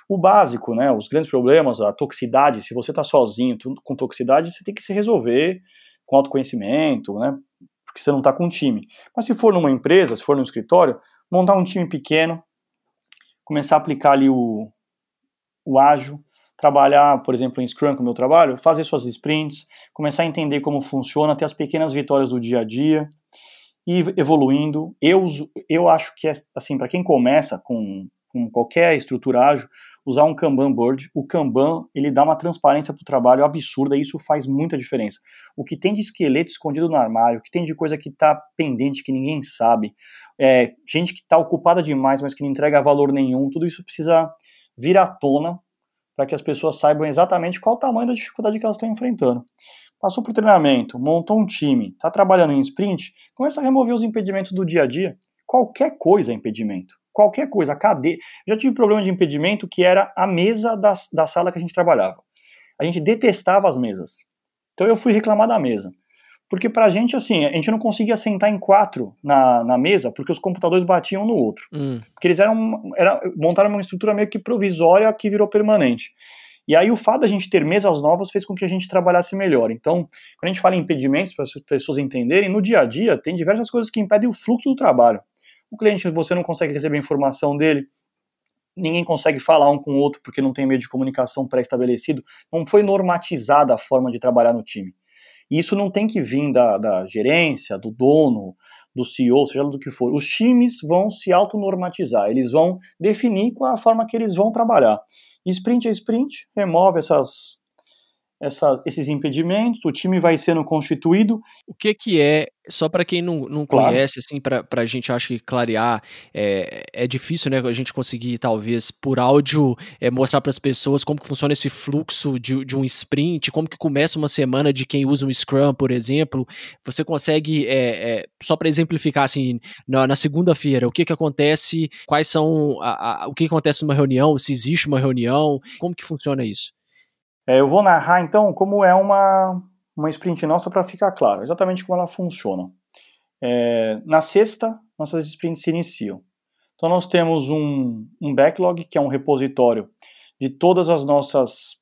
O básico, né, os grandes problemas, a toxicidade, se você está sozinho com toxicidade, você tem que se resolver com autoconhecimento, né? Porque você não está com um time. Mas se for numa empresa, se for num escritório, montar um time pequeno, começar a aplicar ali o, o ágil, trabalhar, por exemplo, em Scrum, como eu trabalho, fazer suas sprints, começar a entender como funciona, ter as pequenas vitórias do dia a dia e evoluindo. Eu, eu acho que, é, assim, para quem começa com com qualquer estrutura ágil, usar um Kanban board. O Kanban, ele dá uma transparência para o trabalho absurda e isso faz muita diferença. O que tem de esqueleto escondido no armário, o que tem de coisa que está pendente, que ninguém sabe, é, gente que está ocupada demais, mas que não entrega valor nenhum, tudo isso precisa vir à tona para que as pessoas saibam exatamente qual o tamanho da dificuldade que elas estão enfrentando. Passou por treinamento, montou um time, está trabalhando em sprint, começa a remover os impedimentos do dia a dia. Qualquer coisa é impedimento qualquer coisa, a cadeira. Já tive problema de impedimento que era a mesa da, da sala que a gente trabalhava. A gente detestava as mesas. Então eu fui reclamar da mesa. Porque pra gente, assim, a gente não conseguia sentar em quatro na, na mesa porque os computadores batiam no outro. Hum. Porque eles eram, era, montaram uma estrutura meio que provisória que virou permanente. E aí o fato da gente ter mesas novas fez com que a gente trabalhasse melhor. Então, quando a gente fala em impedimentos, para as pessoas entenderem, no dia a dia tem diversas coisas que impedem o fluxo do trabalho. O cliente, você não consegue receber informação dele, ninguém consegue falar um com o outro porque não tem meio de comunicação pré-estabelecido. Não foi normatizada a forma de trabalhar no time. E isso não tem que vir da, da gerência, do dono, do CEO, seja do que for. Os times vão se autonormatizar, eles vão definir qual é a forma que eles vão trabalhar. Sprint é sprint, remove essas essa, esses impedimentos, o time vai sendo constituído. O que que é, só para quem não, não claro. conhece, assim, para a gente acho que clarear, é, é difícil, né, a gente conseguir, talvez, por áudio, é, mostrar para as pessoas como que funciona esse fluxo de, de um sprint, como que começa uma semana de quem usa um Scrum, por exemplo. Você consegue, é, é, só para exemplificar, assim, na, na segunda-feira, o que que acontece, quais são, a, a, o que, que acontece numa reunião, se existe uma reunião, como que funciona isso? É, eu vou narrar então como é uma, uma sprint nossa para ficar claro, exatamente como ela funciona. É, na sexta, nossas sprints se iniciam. Então nós temos um, um backlog, que é um repositório de todas as nossas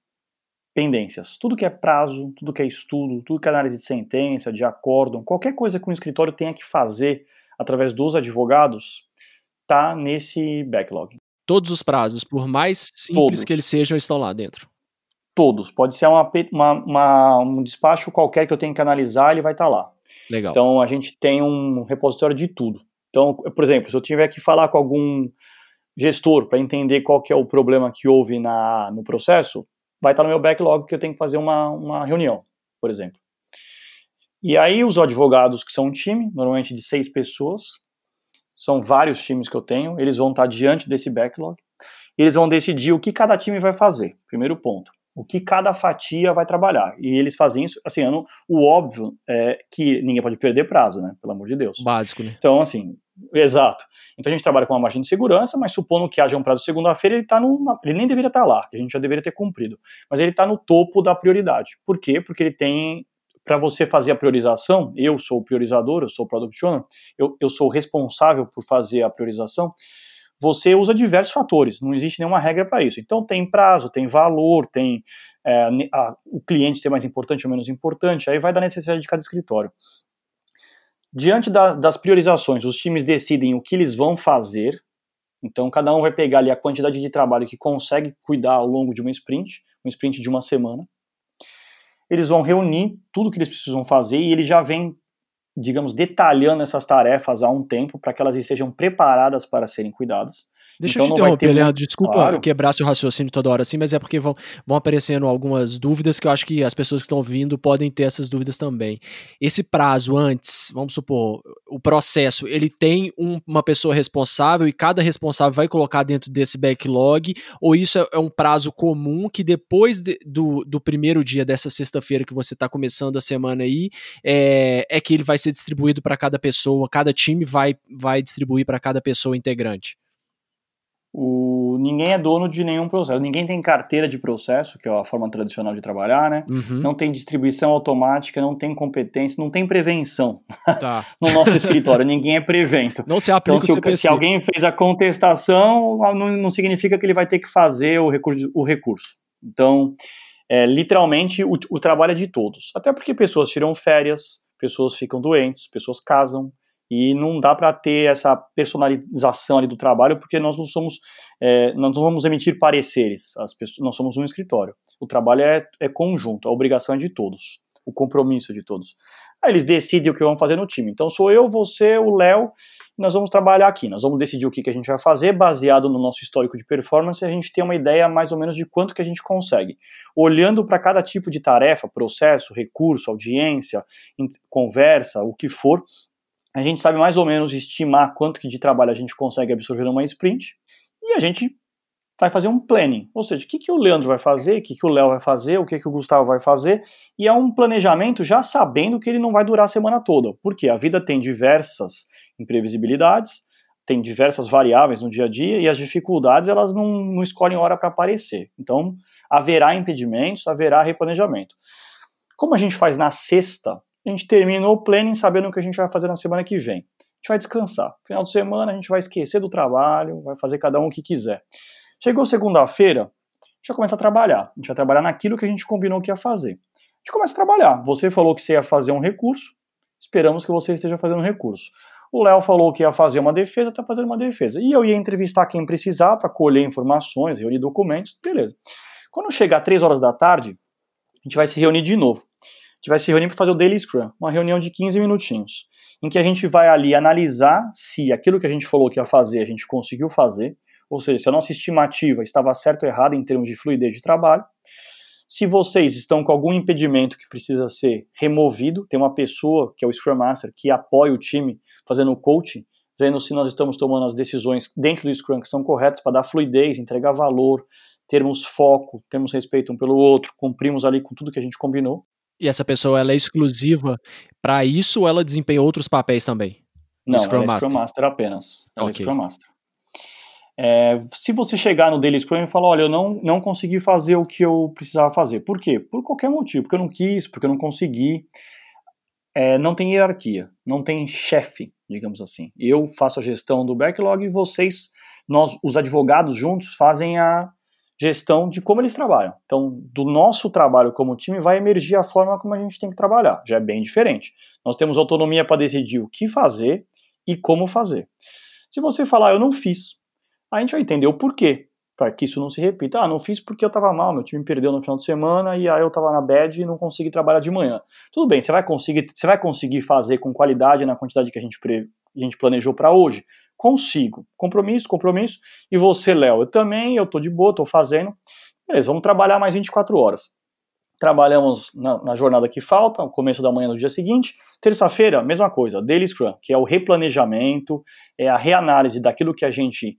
pendências. Tudo que é prazo, tudo que é estudo, tudo que é análise de sentença, de acórdão, qualquer coisa que um escritório tenha que fazer através dos advogados, está nesse backlog. Todos os prazos, por mais simples Todos. que eles sejam, estão lá dentro todos. Pode ser uma, uma, uma, um despacho qualquer que eu tenho que analisar, ele vai estar tá lá. Legal. Então a gente tem um repositório de tudo. Então, por exemplo, se eu tiver que falar com algum gestor para entender qual que é o problema que houve na, no processo, vai estar tá no meu backlog que eu tenho que fazer uma, uma reunião, por exemplo. E aí os advogados, que são um time, normalmente de seis pessoas, são vários times que eu tenho, eles vão estar tá diante desse backlog, eles vão decidir o que cada time vai fazer, primeiro ponto o que cada fatia vai trabalhar. E eles fazem isso, assim, não, o óbvio é que ninguém pode perder prazo, né? Pelo amor de Deus. Básico, né? Então, assim, exato. Então a gente trabalha com uma margem de segurança, mas supondo que haja um prazo segunda-feira, ele tá no. Ele nem deveria estar tá lá, que a gente já deveria ter cumprido. Mas ele está no topo da prioridade. Por quê? Porque ele tem. Para você fazer a priorização, eu sou o priorizador, eu sou o product owner, eu, eu sou responsável por fazer a priorização você usa diversos fatores, não existe nenhuma regra para isso. Então tem prazo, tem valor, tem é, a, o cliente ser mais importante ou menos importante, aí vai da necessidade de cada escritório. Diante da, das priorizações, os times decidem o que eles vão fazer, então cada um vai pegar ali a quantidade de trabalho que consegue cuidar ao longo de uma sprint, um sprint de uma semana. Eles vão reunir tudo que eles precisam fazer e eles já vêm digamos, detalhando essas tarefas há um tempo para que elas estejam preparadas para serem cuidadas. Deixa então, eu te interromper, Leandro, desculpa claro. quebrar seu raciocínio toda hora assim, mas é porque vão, vão aparecendo algumas dúvidas que eu acho que as pessoas que estão ouvindo podem ter essas dúvidas também. Esse prazo antes, vamos supor, o processo, ele tem um, uma pessoa responsável e cada responsável vai colocar dentro desse backlog, ou isso é, é um prazo comum que depois de, do, do primeiro dia dessa sexta-feira que você está começando a semana aí, é, é que ele vai ser distribuído para cada pessoa, cada time vai, vai distribuir para cada pessoa integrante? O, ninguém é dono de nenhum processo, ninguém tem carteira de processo, que é a forma tradicional de trabalhar, né? Uhum. Não tem distribuição automática, não tem competência, não tem prevenção tá. no nosso escritório, ninguém é prevento. Não se aplica então, se, se, alguém fez a contestação, não, não, significa que ele vai ter que fazer o recurso. O recurso. Então, é, literalmente, o, o trabalho é de todos. Até porque pessoas tiram férias, pessoas ficam doentes, pessoas casam, e não dá para ter essa personalização ali do trabalho, porque nós não somos, é, nós não vamos emitir pareceres, as pessoas, nós somos um escritório. O trabalho é, é conjunto, a obrigação é de todos, o compromisso é de todos. Aí eles decidem o que vão fazer no time. Então sou eu, você, o Léo, nós vamos trabalhar aqui. Nós vamos decidir o que, que a gente vai fazer, baseado no nosso histórico de performance, a gente tem uma ideia mais ou menos de quanto que a gente consegue. Olhando para cada tipo de tarefa, processo, recurso, audiência, conversa, o que for, a gente sabe mais ou menos estimar quanto de trabalho a gente consegue absorver numa sprint e a gente vai fazer um planning, ou seja, o que, que o Leandro vai fazer, o que, que o Léo vai fazer, o que, que o Gustavo vai fazer, e é um planejamento já sabendo que ele não vai durar a semana toda, porque a vida tem diversas imprevisibilidades, tem diversas variáveis no dia a dia, e as dificuldades elas não, não escolhem hora para aparecer, então haverá impedimentos, haverá replanejamento. Como a gente faz na sexta, a gente terminou o planning sabendo o que a gente vai fazer na semana que vem. A gente vai descansar. Final de semana a gente vai esquecer do trabalho, vai fazer cada um o que quiser. Chegou segunda-feira, a gente vai começar a trabalhar. A gente vai trabalhar naquilo que a gente combinou que ia fazer. A gente começa a trabalhar. Você falou que você ia fazer um recurso, esperamos que você esteja fazendo um recurso. O Léo falou que ia fazer uma defesa, está fazendo uma defesa. E eu ia entrevistar quem precisar para colher informações, reunir documentos, beleza. Quando chegar três horas da tarde, a gente vai se reunir de novo gente vai se reunir para fazer o Daily Scrum, uma reunião de 15 minutinhos, em que a gente vai ali analisar se aquilo que a gente falou que ia fazer, a gente conseguiu fazer, ou seja, se a nossa estimativa estava certa ou errada em termos de fluidez de trabalho. Se vocês estão com algum impedimento que precisa ser removido, tem uma pessoa, que é o Scrum Master, que apoia o time fazendo o coaching, vendo se nós estamos tomando as decisões dentro do Scrum que são corretas para dar fluidez, entregar valor, termos foco, termos respeito um pelo outro, cumprimos ali com tudo que a gente combinou. E essa pessoa ela é exclusiva para isso ou ela desempenha outros papéis também? Não, Scrum, ela é Scrum Master apenas. Ela é okay. é Scrum Master. É, se você chegar no Daily Scrum e falar, olha, eu não, não consegui fazer o que eu precisava fazer. Por quê? Por qualquer motivo. Porque eu não quis, porque eu não consegui. É, não tem hierarquia, não tem chefe, digamos assim. Eu faço a gestão do backlog e vocês, nós, os advogados juntos, fazem a gestão de como eles trabalham. Então, do nosso trabalho como time vai emergir a forma como a gente tem que trabalhar. Já é bem diferente. Nós temos autonomia para decidir o que fazer e como fazer. Se você falar, eu não fiz, a gente vai entender o porquê, para que isso não se repita. Ah, não fiz porque eu estava mal, meu time perdeu no final de semana e aí eu estava na bad e não consegui trabalhar de manhã. Tudo bem, você vai conseguir, você vai conseguir fazer com qualidade na quantidade que a gente, pre, a gente planejou para hoje? Consigo. Compromisso, compromisso. E você, Léo, eu também, eu tô de boa, tô fazendo. Beleza, vamos trabalhar mais 24 horas. Trabalhamos na, na jornada que falta, no começo da manhã do dia seguinte. Terça-feira, mesma coisa, Daily Scrum, que é o replanejamento, é a reanálise daquilo que a gente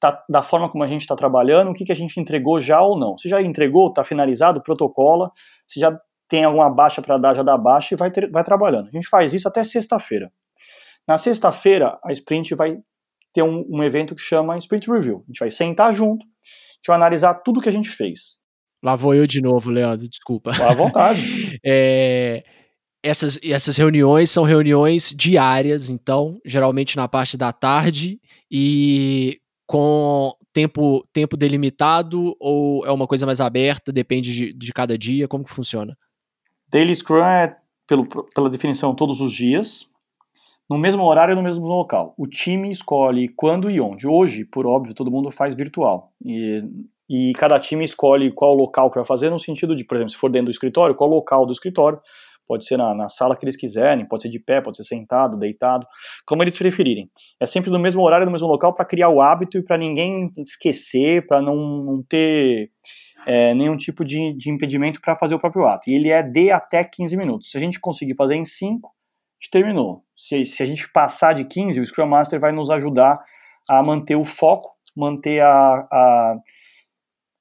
Tá, da forma como a gente está trabalhando, o que, que a gente entregou já ou não. Se já entregou, está finalizado, protocola. Se já tem alguma baixa para dar, já dá baixa e vai, ter, vai trabalhando. A gente faz isso até sexta-feira. Na sexta-feira, a sprint vai ter um, um evento que chama Sprint Review. A gente vai sentar junto, a gente vai analisar tudo que a gente fez. Lá vou eu de novo, Leandro, desculpa. À vontade. é, essas, essas reuniões são reuniões diárias, então, geralmente na parte da tarde e com tempo, tempo delimitado ou é uma coisa mais aberta, depende de, de cada dia? Como que funciona? Daily Scrum é, pelo, pela definição, todos os dias no mesmo horário e no mesmo local. O time escolhe quando e onde. Hoje, por óbvio, todo mundo faz virtual. E, e cada time escolhe qual local que vai fazer, no sentido de, por exemplo, se for dentro do escritório, qual local do escritório, pode ser na, na, sala que eles quiserem, pode ser de pé, pode ser sentado, deitado, como eles preferirem. É sempre no mesmo horário, no mesmo local, para criar o hábito e para ninguém esquecer, para não, não, ter é, nenhum tipo de, de impedimento para fazer o próprio ato. E ele é de até 15 minutos. Se a gente conseguir fazer em 5, a gente terminou. Se, se a gente passar de 15, o Scrum Master vai nos ajudar a manter o foco, manter a, a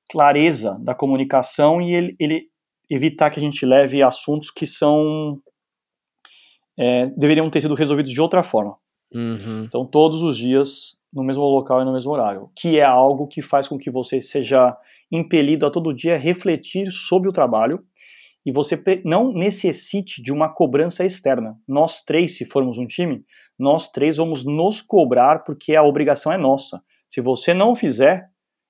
clareza da comunicação e ele, ele, evitar que a gente leve assuntos que são é, deveriam ter sido resolvidos de outra forma. Uhum. Então, todos os dias, no mesmo local e no mesmo horário. Que é algo que faz com que você seja impelido a todo dia refletir sobre o trabalho e você não necessite de uma cobrança externa. Nós três, se formos um time, nós três vamos nos cobrar porque a obrigação é nossa. Se você não fizer,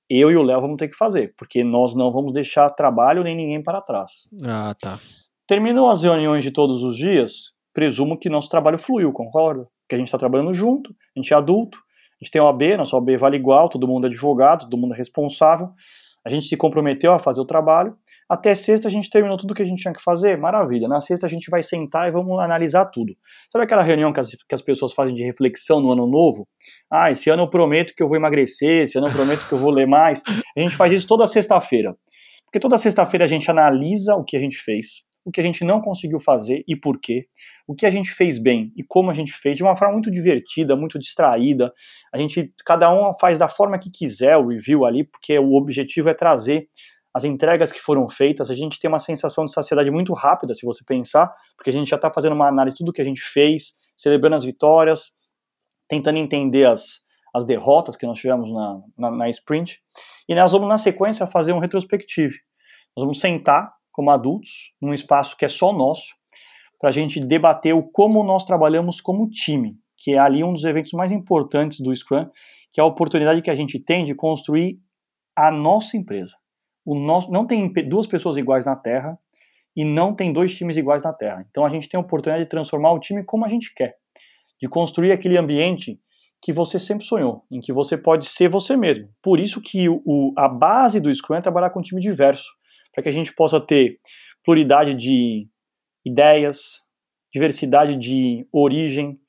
eu e o Léo vamos ter que fazer, porque nós não vamos deixar trabalho nem ninguém para trás. Ah, tá. Terminou as reuniões de todos os dias, presumo que nosso trabalho fluiu, concorda? Que a gente está trabalhando junto, a gente é adulto, a gente tem OAB, nosso OAB vale igual, todo mundo é advogado, todo mundo é responsável, a gente se comprometeu a fazer o trabalho, até sexta a gente terminou tudo que a gente tinha que fazer, maravilha. Na sexta a gente vai sentar e vamos analisar tudo. Sabe aquela reunião que as, que as pessoas fazem de reflexão no ano novo? Ah, esse ano eu prometo que eu vou emagrecer, esse ano eu prometo que eu vou ler mais. A gente faz isso toda sexta-feira. Porque toda sexta-feira a gente analisa o que a gente fez, o que a gente não conseguiu fazer e por quê, o que a gente fez bem e como a gente fez, de uma forma muito divertida, muito distraída. A gente, cada um faz da forma que quiser o review ali, porque o objetivo é trazer as entregas que foram feitas, a gente tem uma sensação de saciedade muito rápida, se você pensar, porque a gente já está fazendo uma análise de tudo que a gente fez, celebrando as vitórias, tentando entender as, as derrotas que nós tivemos na, na, na sprint, e nós vamos, na sequência, fazer um retrospectivo. Nós vamos sentar como adultos, num espaço que é só nosso, para a gente debater o como nós trabalhamos como time, que é ali um dos eventos mais importantes do Scrum, que é a oportunidade que a gente tem de construir a nossa empresa o nosso não tem duas pessoas iguais na Terra e não tem dois times iguais na Terra. Então a gente tem a oportunidade de transformar o time como a gente quer, de construir aquele ambiente que você sempre sonhou, em que você pode ser você mesmo. Por isso que o, a base do Scrum é trabalhar com um time diverso, para que a gente possa ter pluralidade de ideias, diversidade de origem,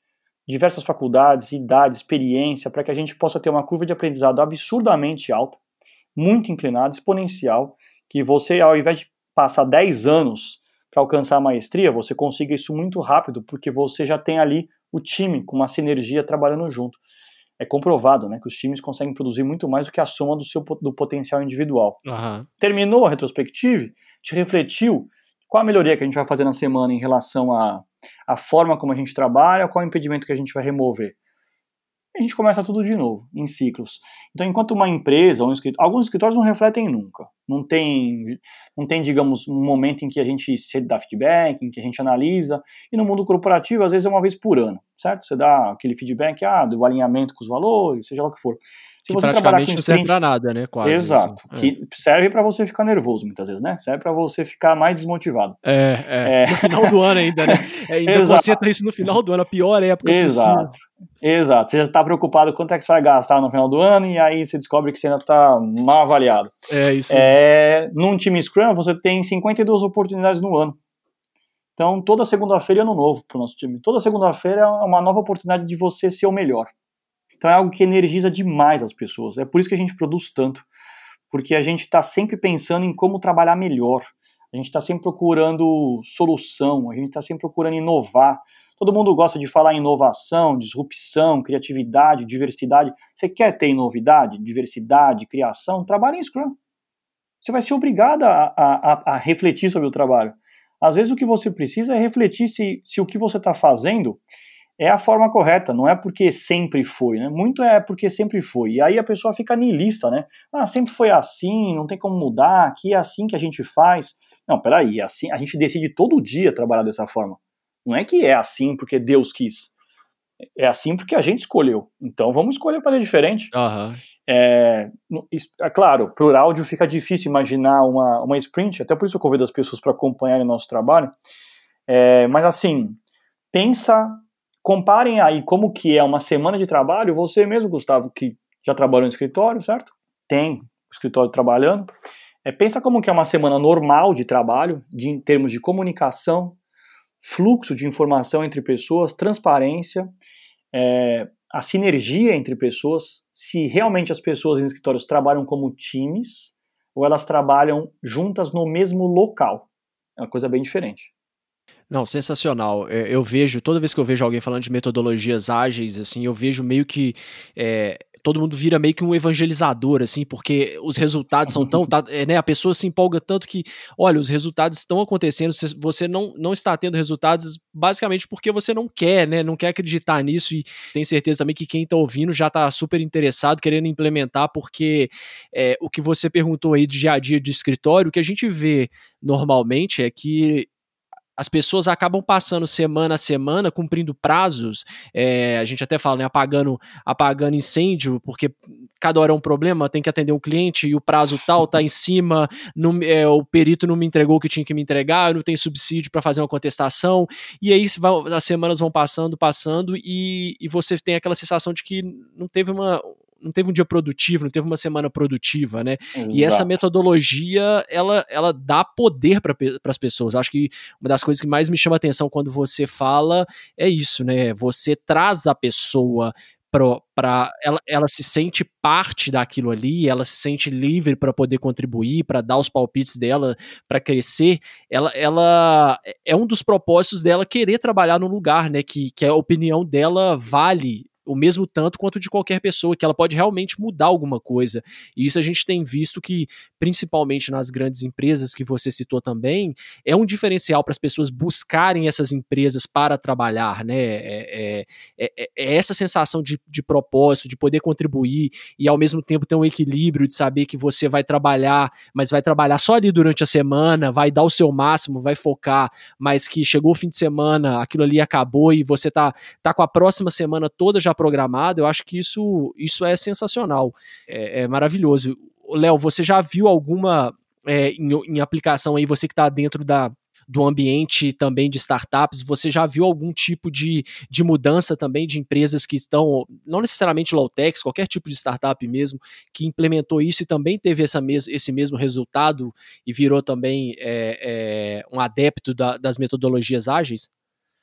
diversas faculdades, idades, experiência, para que a gente possa ter uma curva de aprendizado absurdamente alta muito inclinado, exponencial, que você, ao invés de passar 10 anos para alcançar a maestria, você consiga isso muito rápido, porque você já tem ali o time com uma sinergia trabalhando junto. É comprovado né, que os times conseguem produzir muito mais do que a soma do seu do potencial individual. Uhum. Terminou a retrospectiva, te refletiu qual a melhoria que a gente vai fazer na semana em relação à, à forma como a gente trabalha, qual o impedimento que a gente vai remover a gente começa tudo de novo, em ciclos. Então, enquanto uma empresa ou um escritório, alguns escritórios não refletem nunca. Não tem, não tem, digamos, um momento em que a gente dá feedback, em que a gente analisa. E no mundo corporativo, às vezes é uma vez por ano, certo? Você dá aquele feedback ah, do alinhamento com os valores, seja lá o que for. Se que você praticamente não serve para nada, né? Quase. Exato. Assim. Que serve para você ficar nervoso muitas vezes, né? Serve para você ficar mais desmotivado. É, é, é. No final do ano ainda, né? É, ainda Exato. concentra isso no final do ano, a pior época Exato. possível. Exato. Você já está preocupado quanto é que você vai gastar no final do ano e aí você descobre que você ainda está mal avaliado. É isso. É, num time Scrum, você tem 52 oportunidades no ano. Então, toda segunda-feira é ano novo para o nosso time. Toda segunda-feira é uma nova oportunidade de você ser o melhor. Então é algo que energiza demais as pessoas. É por isso que a gente produz tanto. Porque a gente está sempre pensando em como trabalhar melhor. A gente está sempre procurando solução, a gente está sempre procurando inovar. Todo mundo gosta de falar em inovação, disrupção, criatividade, diversidade. Você quer ter novidade, diversidade, criação? Trabalhe em Scrum. Você vai ser obrigado a, a, a refletir sobre o trabalho. Às vezes o que você precisa é refletir se, se o que você está fazendo é a forma correta, não é porque sempre foi, né? Muito é porque sempre foi. E aí a pessoa fica niilista, né? Ah, sempre foi assim, não tem como mudar, aqui é assim que a gente faz. Não, peraí, é assim, a gente decide todo dia trabalhar dessa forma. Não é que é assim porque Deus quis. É assim porque a gente escolheu. Então vamos escolher fazer diferente. Uhum. É, é claro, por áudio fica difícil imaginar uma, uma sprint, até por isso eu convido as pessoas para acompanharem o nosso trabalho. É, mas assim, pensa Comparem aí como que é uma semana de trabalho, você mesmo, Gustavo, que já trabalhou no escritório, certo? Tem o escritório trabalhando. É, pensa como que é uma semana normal de trabalho, de, em termos de comunicação, fluxo de informação entre pessoas, transparência, é, a sinergia entre pessoas, se realmente as pessoas em escritórios trabalham como times ou elas trabalham juntas no mesmo local. É uma coisa bem diferente. Não, sensacional. É, eu vejo, toda vez que eu vejo alguém falando de metodologias ágeis, assim, eu vejo meio que é, todo mundo vira meio que um evangelizador, assim, porque os resultados são tão. Tá, é, né, a pessoa se empolga tanto que, olha, os resultados estão acontecendo, você não, não está tendo resultados basicamente porque você não quer, né? Não quer acreditar nisso e tenho certeza também que quem está ouvindo já está super interessado, querendo implementar, porque é, o que você perguntou aí de dia a dia de escritório, o que a gente vê normalmente é que as pessoas acabam passando semana a semana, cumprindo prazos, é, a gente até fala, né, apagando, apagando incêndio, porque cada hora é um problema, tem que atender um cliente e o prazo tal tá em cima, é, o perito não me entregou o que tinha que me entregar, não tenho subsídio para fazer uma contestação, e aí as semanas vão passando, passando, e, e você tem aquela sensação de que não teve uma, não teve um dia produtivo, não teve uma semana produtiva, né? Exato. E essa metodologia, ela, ela dá poder para as pessoas. Acho que uma das coisas que mais me chama atenção quando você fala é isso, né? Você traz a pessoa para ela, ela se sente parte daquilo ali, ela se sente livre para poder contribuir, para dar os palpites dela, para crescer. Ela, ela é um dos propósitos dela querer trabalhar no lugar, né? Que, que a opinião dela vale o mesmo tanto quanto de qualquer pessoa, que ela pode realmente mudar alguma coisa. E isso a gente tem visto que, principalmente nas grandes empresas que você citou também, é um diferencial para as pessoas buscarem essas empresas para trabalhar, né? É, é, é, é, essa sensação de, de propósito, de poder contribuir e ao mesmo tempo ter um equilíbrio de saber que você vai trabalhar, mas vai trabalhar só ali durante a semana, vai dar o seu máximo, vai focar, mas que chegou o fim de semana, aquilo ali acabou e você tá, tá com a próxima semana toda já programado, eu acho que isso, isso é sensacional, é, é maravilhoso. Léo, você já viu alguma é, em, em, aplicação aí, você que está dentro da, do ambiente também de startups, você já viu algum tipo de, de mudança também de empresas que estão, não necessariamente low-tech, qualquer tipo de startup mesmo, que implementou isso e também teve essa mes esse mesmo resultado e virou também é, é, um adepto da, das metodologias ágeis?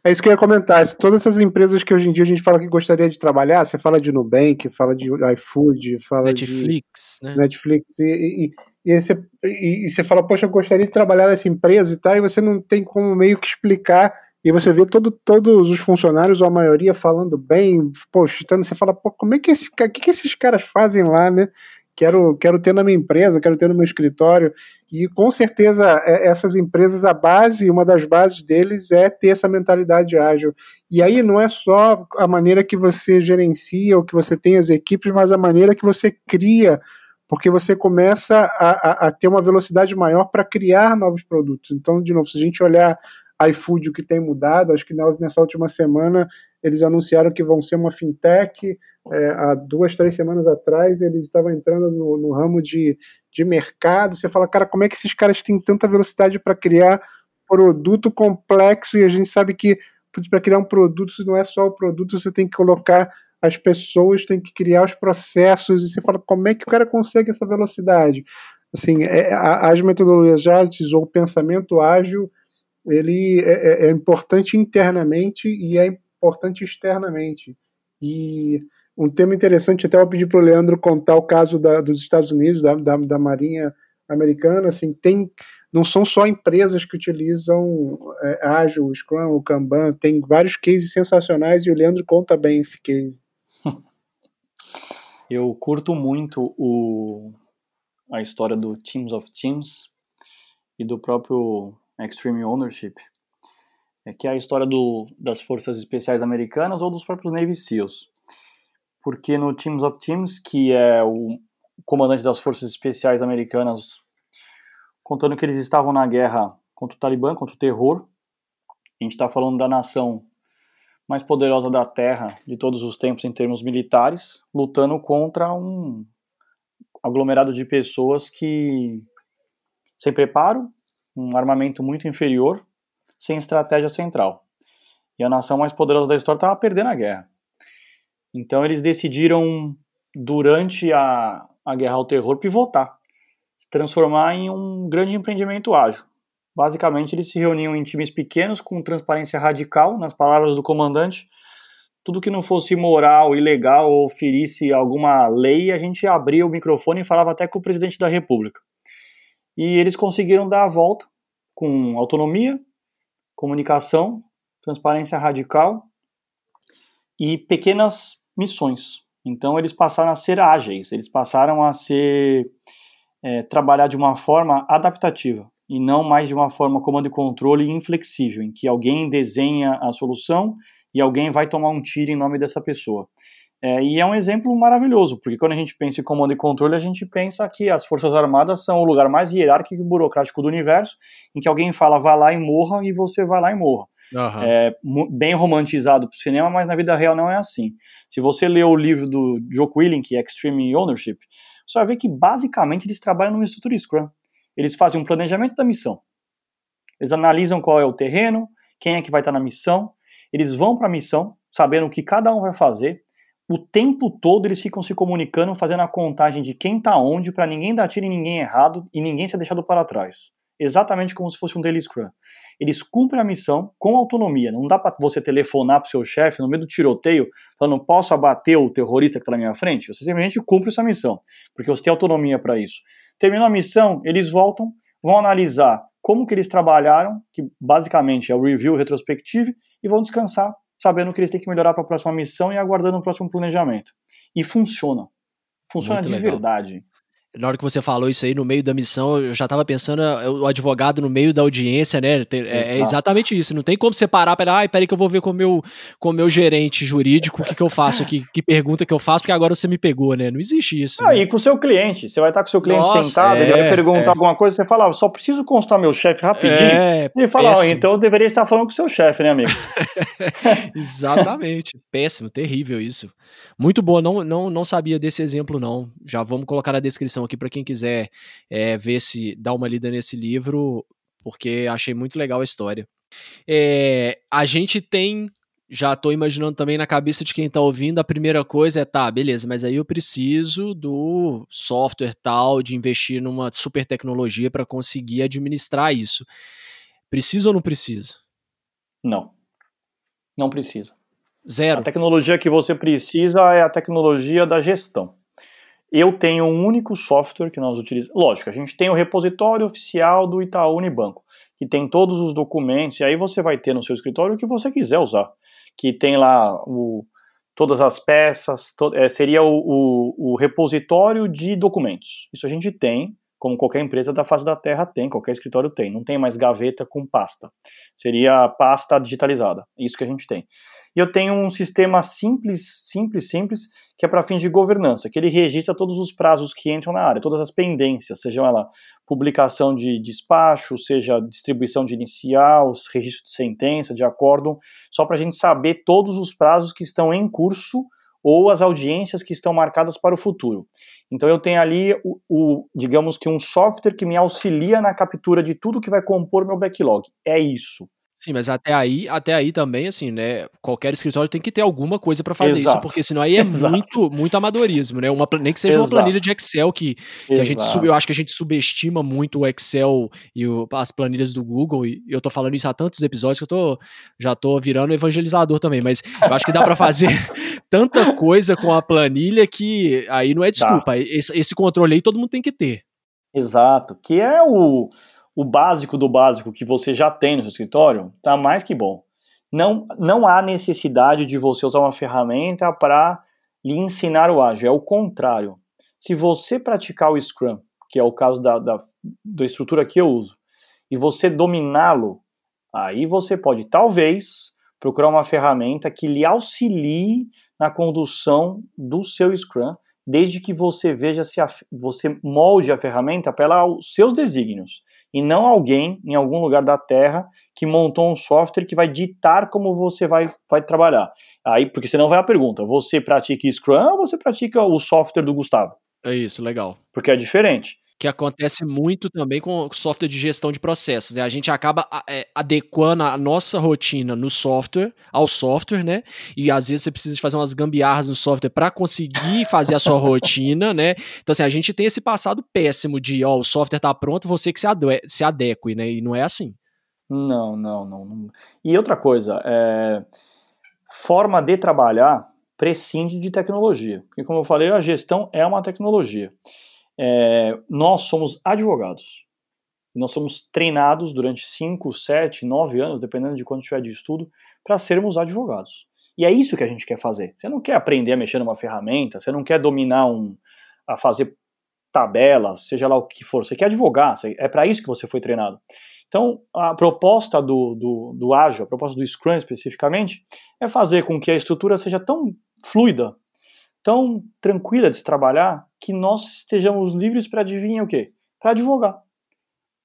É isso que eu ia comentar. Todas essas empresas que hoje em dia a gente fala que gostaria de trabalhar, você fala de Nubank, fala de iFood, fala Netflix, de né? Netflix, e, e, e, aí você, e, e você fala, poxa, eu gostaria de trabalhar nessa empresa e tal, e você não tem como meio que explicar, e você vê todo, todos os funcionários, ou a maioria, falando bem, postando, você fala, pô, como é que, esse, que, que esses caras fazem lá, né? Quero, quero ter na minha empresa, quero ter no meu escritório. E com certeza é, essas empresas, a base, uma das bases deles é ter essa mentalidade ágil. E aí não é só a maneira que você gerencia ou que você tem as equipes, mas a maneira que você cria, porque você começa a, a, a ter uma velocidade maior para criar novos produtos. Então, de novo, se a gente olhar iFood, o que tem mudado, acho que nessa última semana eles anunciaram que vão ser uma fintech, é, há duas, três semanas atrás, eles estavam entrando no, no, ramo de, de mercado. Você fala, cara, como é que esses caras têm tanta velocidade para criar produto complexo? E a gente sabe que para criar um produto não é só o produto, você tem que colocar as pessoas, tem que criar os processos. E você fala, como é que o cara consegue essa velocidade? Assim, é, as metodologias ágeis ou o pensamento ágil, ele é, é, é importante internamente e é importante externamente. E um tema interessante, até eu pedi para o Leandro contar o caso da, dos Estados Unidos, da, da, da, Marinha Americana, assim, tem, não são só empresas que utilizam é, Agile, Scrum, o Kanban, tem vários cases sensacionais e o Leandro conta bem esse case. Eu curto muito o, a história do Teams of Teams e do próprio Extreme Ownership, é que é a história do, das forças especiais americanas ou dos próprios Navy SEALs porque no Teams of Teams, que é o comandante das forças especiais americanas, contando que eles estavam na guerra contra o Talibã, contra o terror. A gente está falando da nação mais poderosa da Terra de todos os tempos em termos militares, lutando contra um aglomerado de pessoas que sem preparo, um armamento muito inferior, sem estratégia central. E a nação mais poderosa da história estava perdendo a guerra. Então eles decidiram, durante a, a guerra ao terror, pivotar, se transformar em um grande empreendimento ágil. Basicamente, eles se reuniam em times pequenos com transparência radical, nas palavras do comandante. Tudo que não fosse moral, ilegal ou ferisse alguma lei, a gente abria o microfone e falava até com o presidente da República. E eles conseguiram dar a volta com autonomia, comunicação, transparência radical e pequenas missões. Então eles passaram a ser ágeis, eles passaram a ser é, trabalhar de uma forma adaptativa e não mais de uma forma comando e controle inflexível, em que alguém desenha a solução e alguém vai tomar um tiro em nome dessa pessoa. É, e é um exemplo maravilhoso, porque quando a gente pensa em comando e controle, a gente pensa que as Forças Armadas são o lugar mais hierárquico e burocrático do universo, em que alguém fala vá lá e morra, e você vai lá e morra. Uhum. É bem romantizado para o cinema, mas na vida real não é assim. Se você ler o livro do Joe Quilling, que é Extreme Ownership, você vai ver que basicamente eles trabalham numa estrutura Scrum. Eles fazem um planejamento da missão. Eles analisam qual é o terreno, quem é que vai estar na missão. Eles vão para a missão, sabendo o que cada um vai fazer. O tempo todo eles ficam se comunicando, fazendo a contagem de quem está onde, para ninguém dar tiro em ninguém errado e ninguém ser deixado para trás. Exatamente como se fosse um daily scrum. Eles cumprem a missão com autonomia. Não dá para você telefonar para o seu chefe no meio do tiroteio, falando, posso abater o terrorista que está na minha frente? Você simplesmente cumpre essa missão, porque você tem autonomia para isso. Terminou a missão, eles voltam, vão analisar como que eles trabalharam, que basicamente é o review retrospectivo, e vão descansar, sabendo que eles têm que melhorar para a próxima missão e aguardando o próximo planejamento. E funciona. Funciona Muito de legal. verdade na hora que você falou isso aí, no meio da missão, eu já tava pensando eh, o advogado no meio da audiência, né? É, é exatamente isso. Não tem como você parar para, ai, peraí que eu vou ver com o meu, com o meu gerente jurídico o que, que eu faço aqui, que pergunta que eu faço, porque agora você me pegou, né? Não existe isso. Ah, né? E com o seu cliente. Você vai estar com o seu cliente Nossa, sentado, é, ele vai perguntar é. alguma coisa, você fala, ah, só preciso constar meu chefe rapidinho. É, ele fala, então eu deveria estar falando com o seu chefe, né, amigo? exatamente. péssimo, terrível isso. Muito boa, não, não, não sabia desse exemplo, não. Já vamos colocar na descrição aqui para quem quiser é, ver se dar uma lida nesse livro, porque achei muito legal a história. É, a gente tem. Já estou imaginando também na cabeça de quem está ouvindo, a primeira coisa é, tá, beleza, mas aí eu preciso do software tal, de investir numa super tecnologia para conseguir administrar isso. Precisa ou não precisa? Não. Não precisa. Zero. A tecnologia que você precisa é a tecnologia da gestão. Eu tenho um único software que nós utilizamos. Lógico, a gente tem o repositório oficial do Itaú Unibanco, que tem todos os documentos, e aí você vai ter no seu escritório o que você quiser usar. Que tem lá o, todas as peças, to, é, seria o, o, o repositório de documentos. Isso a gente tem, como qualquer empresa da face da Terra tem, qualquer escritório tem. Não tem mais gaveta com pasta. Seria pasta digitalizada. Isso que a gente tem. E eu tenho um sistema simples, simples, simples, que é para fins de governança, que ele registra todos os prazos que entram na área, todas as pendências, seja ela publicação de despacho, seja distribuição de inicial, registro de sentença, de acórdão, só para a gente saber todos os prazos que estão em curso ou as audiências que estão marcadas para o futuro. Então eu tenho ali o, o, digamos que um software que me auxilia na captura de tudo que vai compor meu backlog. É isso. Sim, mas até aí, até aí também, assim, né? Qualquer escritório tem que ter alguma coisa para fazer Exato. isso, porque senão aí é muito, muito amadorismo, né? Uma, nem que seja Exato. uma planilha de Excel que, que a gente eu acho que a gente subestima muito o Excel e o, as planilhas do Google, e eu tô falando isso há tantos episódios que eu tô, já tô virando evangelizador também, mas eu acho que dá para fazer tanta coisa com a planilha que aí não é desculpa. Esse, esse controle aí todo mundo tem que ter. Exato, que é o o básico do básico que você já tem no seu escritório, tá mais que bom. Não, não há necessidade de você usar uma ferramenta para lhe ensinar o ágil, é o contrário. Se você praticar o Scrum, que é o caso da, da, da estrutura que eu uso, e você dominá-lo, aí você pode talvez procurar uma ferramenta que lhe auxilie na condução do seu Scrum, desde que você veja se a, você molde a ferramenta para os seus desígnios e não alguém em algum lugar da Terra que montou um software que vai ditar como você vai, vai trabalhar. Aí, porque senão vai a pergunta: você pratica Scrum ou você pratica o software do Gustavo? É isso, legal. Porque é diferente. Que acontece muito também com software de gestão de processos. Né? A gente acaba é, adequando a nossa rotina no software, ao software, né? E às vezes você precisa fazer umas gambiarras no software para conseguir fazer a sua rotina, né? Então, assim, a gente tem esse passado péssimo de, ó, o software tá pronto, você que se, ade se adeque, né? E não é assim. Não, não, não. não. E outra coisa, é... forma de trabalhar prescinde de tecnologia. Porque, como eu falei, a gestão é uma tecnologia. É, nós somos advogados. Nós somos treinados durante 5, 7, 9 anos, dependendo de quanto tiver de estudo, para sermos advogados. E é isso que a gente quer fazer. Você não quer aprender a mexer numa ferramenta, você não quer dominar um. a fazer tabela, seja lá o que for. Você quer advogar, é para isso que você foi treinado. Então, a proposta do, do, do Agile, a proposta do Scrum especificamente, é fazer com que a estrutura seja tão fluida, tão tranquila de se trabalhar, que nós estejamos livres para adivinhar o quê? Para advogar.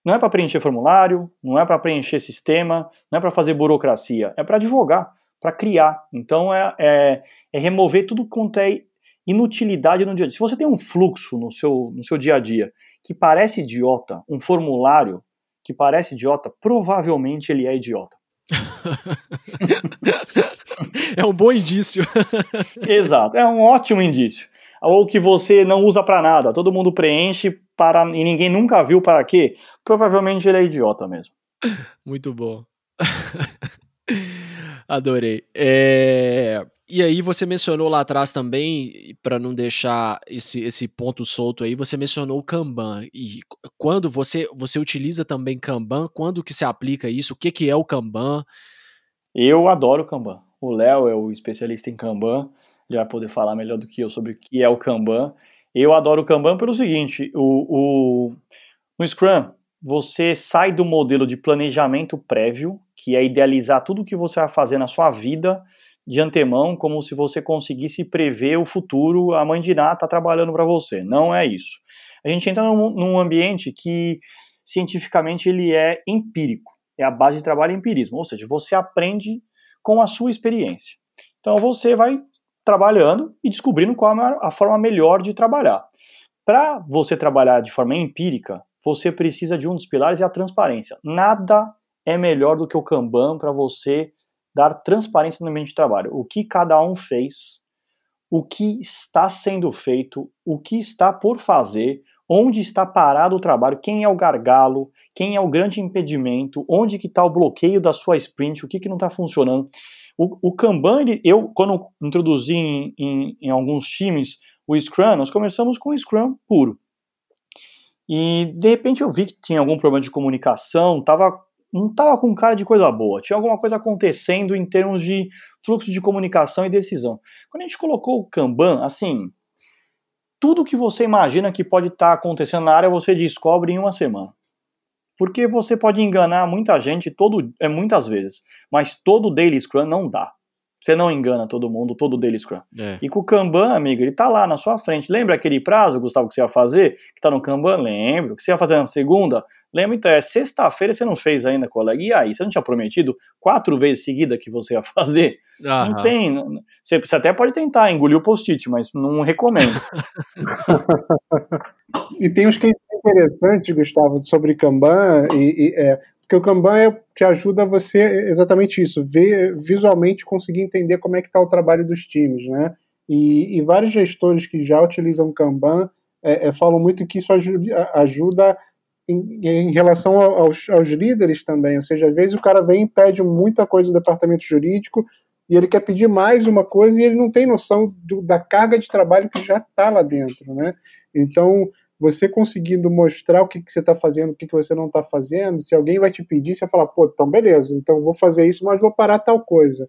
Não é para preencher formulário, não é para preencher sistema, não é para fazer burocracia, é para advogar, para criar. Então é, é, é, remover tudo quanto é inutilidade no dia a dia. Se você tem um fluxo no seu, no seu dia a dia que parece idiota, um formulário que parece idiota, provavelmente ele é idiota. é um bom indício. Exato, é um ótimo indício. Ou que você não usa para nada, todo mundo preenche para e ninguém nunca viu para quê. Provavelmente ele é idiota mesmo. Muito bom. Adorei. É... E aí você mencionou lá atrás também, para não deixar esse, esse ponto solto aí, você mencionou o Kanban. E quando você, você utiliza também Kanban, quando que se aplica isso? O que, que é o Kanban? Eu adoro Kanban. O Léo é o especialista em Kanban, ele vai poder falar melhor do que eu sobre o que é o Kanban. Eu adoro o Kanban pelo seguinte, o, o, no Scrum, você sai do modelo de planejamento prévio, que é idealizar tudo o que você vai fazer na sua vida, de antemão, como se você conseguisse prever o futuro, a mãe de Ná está trabalhando para você. Não é isso. A gente entra num, num, ambiente que cientificamente ele é empírico, é a base de trabalho empirismo, ou seja, você aprende com a sua experiência. Então você vai trabalhando e descobrindo qual é a forma melhor de trabalhar. Para você trabalhar de forma empírica, você precisa de um dos pilares é a transparência. Nada é melhor do que o Kanban para você dar transparência no ambiente de trabalho. O que cada um fez, o que está sendo feito, o que está por fazer, onde está parado o trabalho, quem é o gargalo, quem é o grande impedimento, onde que está o bloqueio da sua sprint, o que, que não está funcionando. O, o Kanban, ele, eu, quando introduzi em, em, em alguns times o Scrum, nós começamos com o Scrum puro. E de repente eu vi que tinha algum problema de comunicação, estava não estava com cara de coisa boa. Tinha alguma coisa acontecendo em termos de fluxo de comunicação e decisão. Quando a gente colocou o Kanban, assim, tudo que você imagina que pode estar tá acontecendo na área você descobre em uma semana. Porque você pode enganar muita gente todo, é, muitas vezes, mas todo daily scrum não dá. Você não engana todo mundo, todo daily Scrum. É. E com o Kanban, amigo, ele tá lá na sua frente. Lembra aquele prazo, Gustavo, que você ia fazer? Que tá no Kanban? Lembro. Que você ia fazer na segunda? Lembra? Então, é sexta-feira você não fez ainda, colega. E aí, você não tinha prometido quatro vezes seguida que você ia fazer? Aham. Não tem. Você, você até pode tentar engolir o post-it, mas não recomendo. e tem uns que interessantes, Gustavo, sobre Kanban, e, e é, porque o Kanban é, te ajuda você exatamente isso, ver visualmente conseguir entender como é que está o trabalho dos times, né? E, e, vários gestores que já utilizam Kanban é, é, falam muito que isso ajuda, ajuda em, em, relação aos, aos, líderes também. Ou seja, às vezes o cara vem e pede muita coisa do departamento jurídico e ele quer pedir mais uma coisa e ele não tem noção do, da carga de trabalho que já está lá dentro, né? Então, você conseguindo mostrar o que, que você está fazendo, o que, que você não está fazendo, se alguém vai te pedir, você fala, pô, então beleza, então vou fazer isso, mas vou parar tal coisa.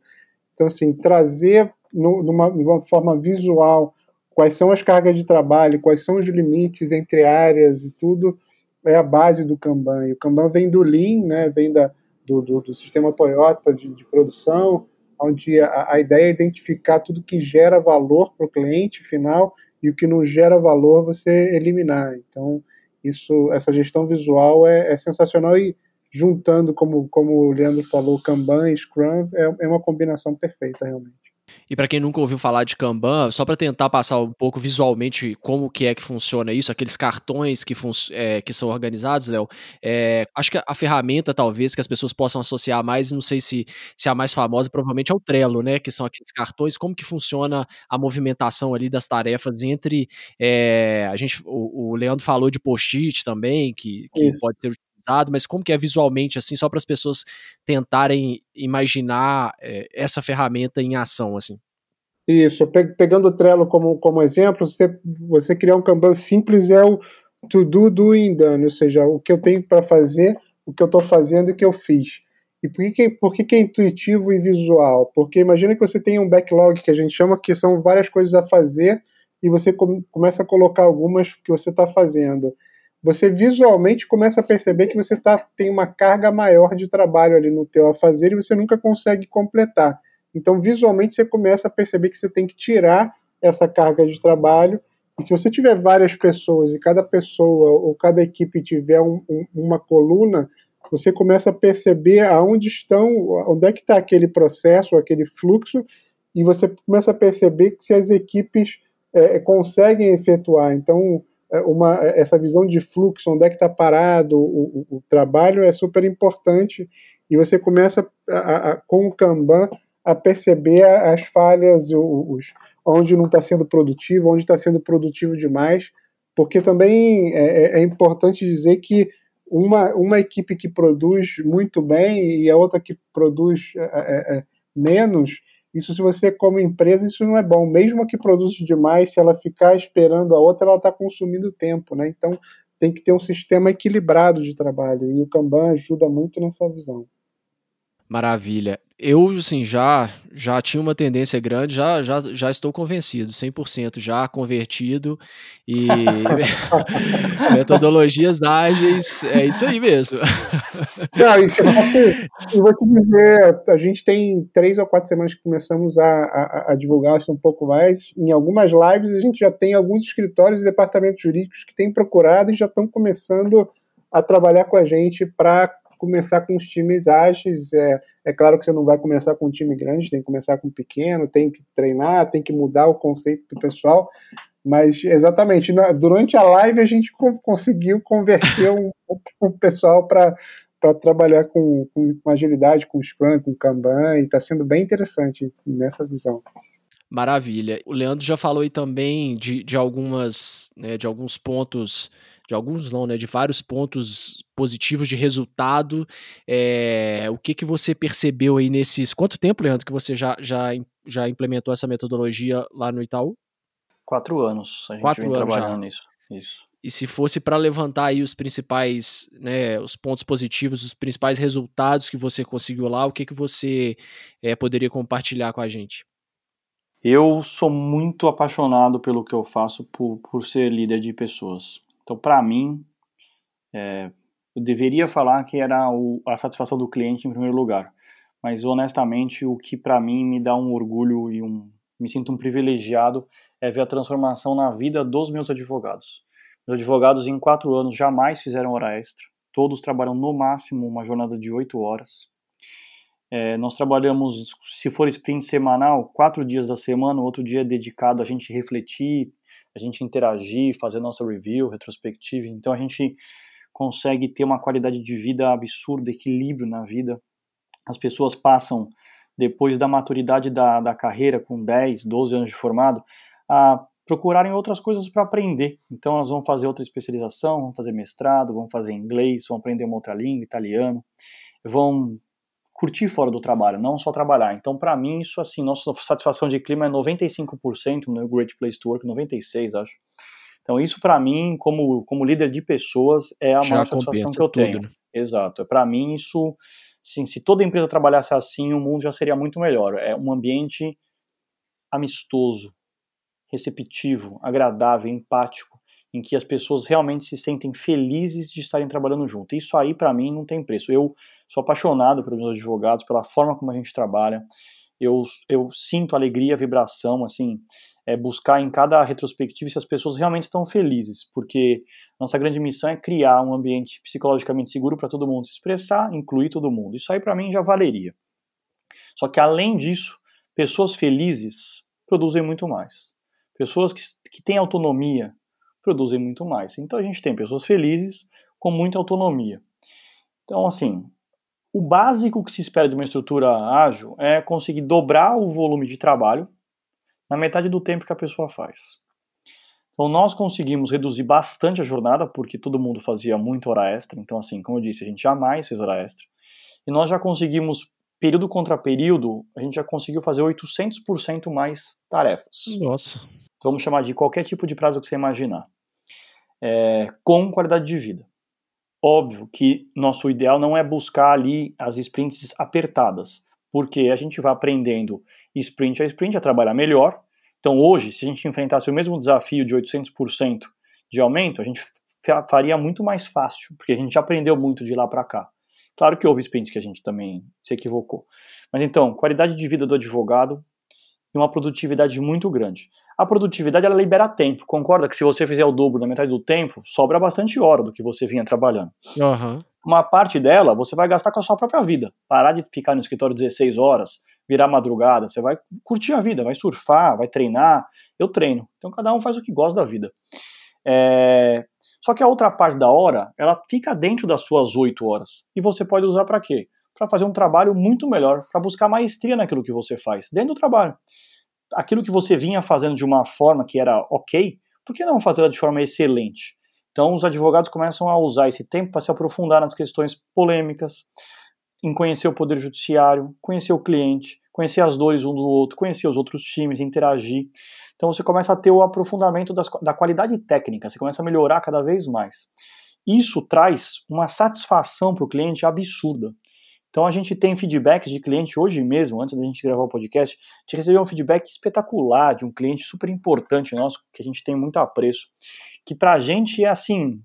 Então, assim, trazer no, numa, numa forma visual quais são as cargas de trabalho, quais são os limites entre áreas e tudo, é a base do Kanban. E o Kanban vem do Lean, né, vem da, do, do, do sistema Toyota de, de produção, onde a, a, ideia é identificar tudo que gera valor para o cliente final e o que não gera valor você eliminar. Então, isso, essa gestão visual é, é sensacional e juntando, como, como o Leandro falou, Kanban e Scrum é, é uma combinação perfeita, realmente. E para quem nunca ouviu falar de Kanban, só para tentar passar um pouco visualmente como que é que funciona isso, aqueles cartões que, é, que são organizados, Léo, é, acho que a ferramenta talvez que as pessoas possam associar mais, não sei se, se a mais famosa provavelmente é o Trello, né, que são aqueles cartões, como que funciona a movimentação ali das tarefas entre, é, a gente, o, o, Leandro falou de post-it também, que, que pode ser mas como que é visualmente, assim, só para as pessoas tentarem imaginar é, essa ferramenta em ação, assim? Isso, pegando o Trello como, como exemplo, você, você criar um Kanban simples é o to do, doing, done, ou seja, o que eu tenho para fazer, o que eu estou fazendo e o que eu fiz. E por que, por que, que é intuitivo e visual? Porque imagina que você tem um backlog que a gente chama que são várias coisas a fazer e você começa a colocar algumas que você está fazendo você visualmente começa a perceber que você tá, tem uma carga maior de trabalho ali no teu a fazer e você nunca consegue completar. Então, visualmente, você começa a perceber que você tem que tirar essa carga de trabalho. E se você tiver várias pessoas e cada pessoa ou cada equipe tiver um, um, uma coluna, você começa a perceber aonde estão, onde é que está aquele processo, aquele fluxo, e você começa a perceber que se as equipes é, conseguem efetuar. Então, uma, é, essa visão de fluxo, onde é que está parado o, o, o, trabalho é super importante. E você começa a, a, com o Kanban a perceber as falhas, os, onde não está sendo produtivo, onde está sendo produtivo demais, porque também é, é, importante dizer que uma, uma equipe que produz muito bem e a outra que produz é, é, menos, isso, se você, como empresa, isso não é bom. Mesmo que produza demais, se ela ficar esperando a outra, ela está consumindo tempo, né? Então, tem que ter um sistema equilibrado de trabalho. E o Kanban ajuda muito nessa visão. Maravilha. Eu, assim, já, já tinha uma tendência grande, já, já, já estou convencido, 100% já convertido e metodologias ágeis, é isso aí mesmo. Não, isso, eu vou te dizer, a gente tem três ou quatro semanas que começamos a, a, a, divulgar isso um pouco mais. Em algumas lives a gente já tem alguns escritórios e departamentos jurídicos que têm procurado e já estão começando a trabalhar com a gente para começar com os times ágeis. É, é claro que você não vai começar com um time grande, tem que começar com um pequeno, tem que treinar, tem que mudar o conceito do pessoal. Mas exatamente, na, durante a live a gente conseguiu converter um, um pessoal para para trabalhar com, com, com, agilidade, com Scrum, com Kanban, e está sendo bem interessante nessa visão. Maravilha. O Leandro já falou aí também de, de algumas, né, de alguns pontos de alguns não, né, de vários pontos positivos de resultado. É, o que que você percebeu aí nesses... Quanto tempo, Leandro, que você já, já, já implementou essa metodologia lá no Itaú? Quatro anos. A gente Quatro vem anos trabalhando já. nisso. Isso. E se fosse para levantar aí os principais, né, os pontos positivos, os principais resultados que você conseguiu lá, o que que você é, poderia compartilhar com a gente? Eu sou muito apaixonado pelo que eu faço por, por ser líder de pessoas. Então, para mim, é, eu deveria falar que era o, a satisfação do cliente em primeiro lugar, mas honestamente, o que para mim me dá um orgulho e um me sinto um privilegiado é ver a transformação na vida dos meus advogados. Meus advogados em quatro anos jamais fizeram hora extra. Todos trabalham no máximo uma jornada de oito horas. É, nós trabalhamos, se for sprint semanal, quatro dias da semana, outro dia é dedicado a gente refletir, a gente interagir, fazer nossa review, retrospectiva. Então a gente consegue ter uma qualidade de vida absurda, equilíbrio na vida. As pessoas passam, depois da maturidade da, da carreira, com 10, 12 anos de formado, a procurarem outras coisas para aprender. Então elas vão fazer outra especialização, vão fazer mestrado, vão fazer inglês, vão aprender uma outra língua, italiano, vão curtir fora do trabalho, não só trabalhar. Então, para mim, isso assim, nossa satisfação de clima é 95% no Great Place to Work, 96, acho. Então, isso para mim, como, como líder de pessoas, é a Já maior satisfação que eu tudo, tenho. Né? Exato. Para mim, isso, sim, se toda empresa trabalhasse assim, o mundo já seria muito melhor. É um ambiente amistoso, receptivo, agradável, empático em que as pessoas realmente se sentem felizes de estarem trabalhando junto. Isso aí, para mim, não tem preço. Eu sou apaixonado pelos meus advogados, pela forma como a gente trabalha. Eu, eu sinto alegria, vibração, assim, é buscar em cada retrospectiva se as pessoas realmente estão felizes, porque nossa grande missão é criar um ambiente psicologicamente seguro para todo mundo se expressar, incluir todo mundo. Isso aí, para mim, já valeria. Só que, além disso, Pessoas felizes produzem muito mais. Pessoas que, que têm autonomia produzem muito mais. Então a gente tem pessoas felizes com muita autonomia. Então, assim, o básico que se espera de uma estrutura ágil é conseguir dobrar o volume de trabalho na metade do tempo que a pessoa faz. Então nós conseguimos reduzir bastante a jornada, porque todo mundo fazia muita hora extra. Então, assim, como eu disse, a gente jamais fez hora extra. E nós já conseguimos, período contra período, a gente já conseguiu fazer 800% mais tarefas. Nossa. Vamos chamar de qualquer tipo de prazo que você imaginar. É, com qualidade de vida. Óbvio que nosso ideal não é buscar ali as sprints apertadas, porque a gente vai aprendendo sprint a sprint a trabalhar melhor. Então hoje, se a gente enfrentasse o mesmo desafio de 800% de aumento, a gente faria muito mais fácil, porque a gente aprendeu muito de lá para cá. Claro que houve sprints que a gente também se equivocou. Mas então, qualidade de vida do advogado e uma produtividade muito grande. A produtividade ela libera tempo. Concorda que se você fizer o dobro na metade do tempo, sobra bastante hora do que você vinha trabalhando. Uhum. Uma parte dela você vai gastar com a sua própria vida. Parar de ficar no escritório 16 horas, virar madrugada, você vai curtir a vida, vai surfar, vai treinar. Eu treino. Então cada um faz o que gosta da vida. É... Só que a outra parte da hora, ela fica dentro das suas 8 horas. E você pode usar para quê? Para fazer um trabalho muito melhor, para buscar maestria naquilo que você faz, dentro do trabalho aquilo que você vinha fazendo de uma forma que era ok, por que não fazê-la de forma excelente? Então, os advogados começam a usar esse tempo para se aprofundar nas questões polêmicas, em conhecer o poder judiciário, conhecer o cliente, conhecer as dores um do outro, conhecer os outros times, interagir. Então, você começa a ter o aprofundamento das, da qualidade técnica, você começa a melhorar cada vez mais. Isso traz uma satisfação para o cliente absurda. Então a gente tem feedbacks de cliente hoje mesmo, antes da gente gravar o podcast, a gente recebeu um feedback espetacular de um cliente super importante nosso, que a gente tem muito apreço, que pra gente é assim,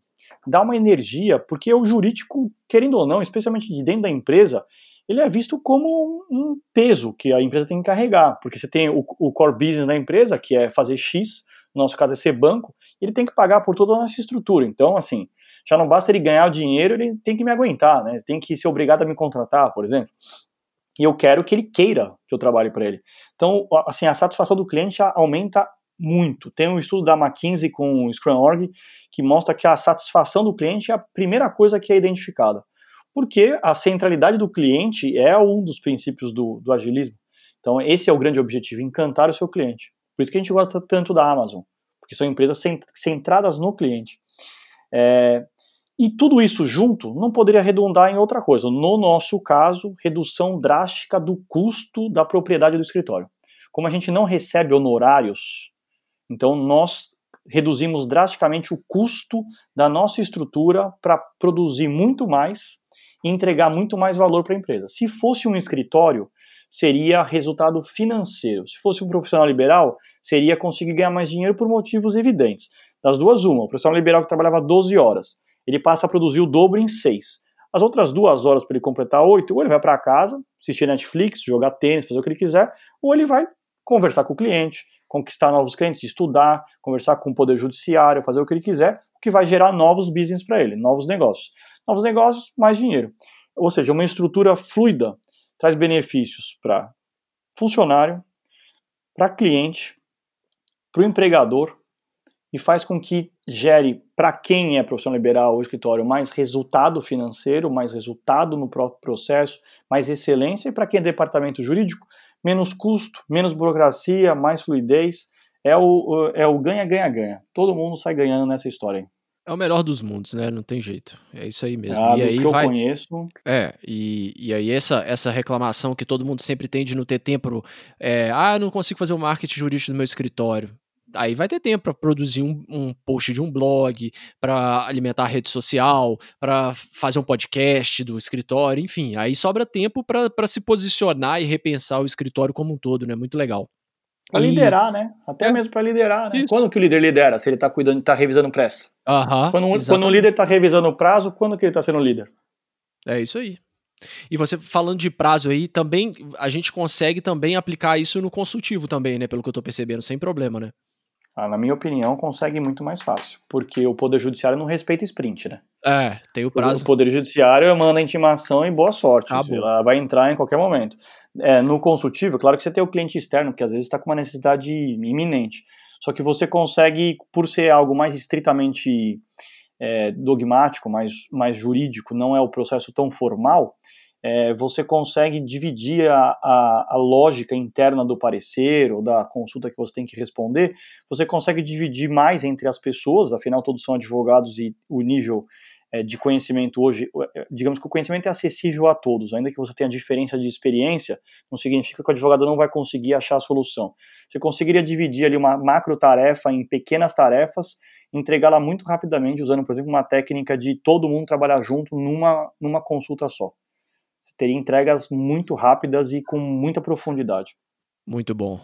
dá uma energia, porque o jurídico, querendo ou não, especialmente de dentro da empresa, ele é visto como um peso que a empresa tem que carregar, porque você tem o, o core business da empresa, que é fazer X, no nosso caso é ser banco, ele tem que pagar por toda a nossa estrutura. Então, assim, já não basta ele ganhar o dinheiro, ele tem que me aguentar, né? Tem que ser obrigado a me contratar, por exemplo. E eu quero que ele queira que eu trabalhe para ele. Então, assim, a satisfação do cliente aumenta muito. Tem um estudo da McKinsey com o Scrum Org que mostra que a satisfação do cliente é a primeira coisa que é identificada. Porque a centralidade do cliente é um dos princípios do, do agilismo. Então, esse é o grande objetivo, encantar o seu cliente. Por isso que a gente gosta tanto da Amazon, porque são empresas centradas no cliente. É, e tudo isso junto não poderia redundar em outra coisa. No nosso caso, redução drástica do custo da propriedade do escritório. Como a gente não recebe honorários, então nós reduzimos drasticamente o custo da nossa estrutura para produzir muito mais e entregar muito mais valor para a empresa. Se fosse um escritório, seria resultado financeiro. Se fosse um profissional liberal, seria conseguir ganhar mais dinheiro por motivos evidentes. Das duas, uma. O profissional liberal que trabalhava 12 horas, ele passa a produzir o dobro em 6. As outras duas horas para ele completar 8, ou ele vai para casa, assistir Netflix, jogar tênis, fazer o que ele quiser, ou ele vai conversar com o cliente, conquistar novos clientes, estudar, conversar com o poder judiciário, fazer o que ele quiser, o que vai gerar novos business para ele, novos negócios. Novos negócios, mais dinheiro. Ou seja, uma estrutura fluida traz benefícios para funcionário, para cliente, para o empregador e faz com que gere para quem é profissional liberal ou escritório mais resultado financeiro, mais resultado no próprio processo, mais excelência e para quem é departamento jurídico, menos custo, menos burocracia, mais fluidez. É o é o ganha-ganha-ganha. Todo mundo sai ganhando nessa história. É o melhor dos mundos, né? Não tem jeito. É isso aí mesmo. Ah, e aí que eu vai... conheço. É, e, e aí essa, essa reclamação que todo mundo sempre tem de não ter tempo. É, ah, não consigo fazer o marketing jurídico do meu escritório. Aí vai ter tempo para produzir um, um, post de um blog, para alimentar a rede social, para fazer um podcast do escritório, enfim. Aí sobra tempo para se posicionar e repensar o escritório como um todo, né? Muito legal. Para e... liderar, né? Até é. mesmo para liderar, né? Isso. Quando que o líder lidera? Se ele está cuidando, está revisando pressa. Aham. Quando, quando o líder está revisando o prazo, quando que ele está sendo líder? É isso aí. E você falando de prazo aí, também a gente consegue também aplicar isso no consultivo também, né? Pelo que eu estou percebendo, sem problema, né? Ah, na minha opinião, consegue muito mais fácil, porque o Poder Judiciário não respeita sprint, né? É, tem o prazo. O Poder Judiciário manda a intimação e boa sorte. Ela vai entrar em qualquer momento. É, no consultivo, claro que você tem o cliente externo, que às vezes está com uma necessidade iminente. Só que você consegue, por ser algo mais estritamente é, dogmático, mais, mais jurídico, não é o processo tão formal, é, você consegue dividir a, a, a, lógica interna do parecer ou da consulta que você tem que responder, você consegue dividir mais entre as pessoas, afinal todos são advogados e o nível é, de conhecimento hoje, é, digamos que o conhecimento é acessível a todos, ainda que você tenha diferença de experiência, não significa que o advogado não vai conseguir achar a solução. Você conseguiria dividir ali uma macro tarefa em pequenas tarefas, entregá-la muito rapidamente, usando, por exemplo, uma técnica de todo mundo trabalhar junto numa, numa consulta só. Você teria entregas muito rápidas e com muita profundidade. Muito bom.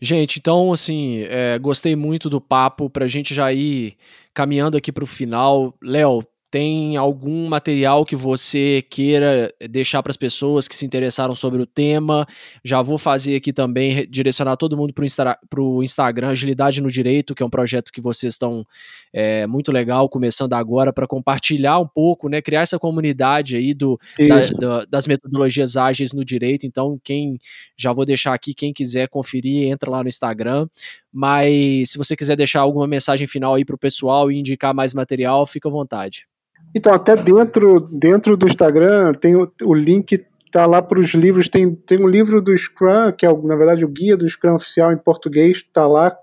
Gente, então, assim, é, gostei muito do papo. Para a gente já ir caminhando aqui para o final. Léo, tem algum material que você queira deixar para as pessoas que se interessaram sobre o tema? Já vou fazer aqui também, direcionar todo mundo para o Insta Instagram, Agilidade no Direito, que é um projeto que vocês estão é, muito legal, começando agora, para compartilhar um pouco, né? Criar essa comunidade aí do, da, da, das metodologias ágeis no direito. Então, quem já vou deixar aqui, quem quiser conferir, entra lá no Instagram. Mas se você quiser deixar alguma mensagem final aí para o pessoal e indicar mais material, fica à vontade. Então, até dentro, dentro do Instagram tem o, o link tá lá para os livros. Tem, tem um livro do Scrum, que é, na verdade, o guia do Scrum oficial em português, está lá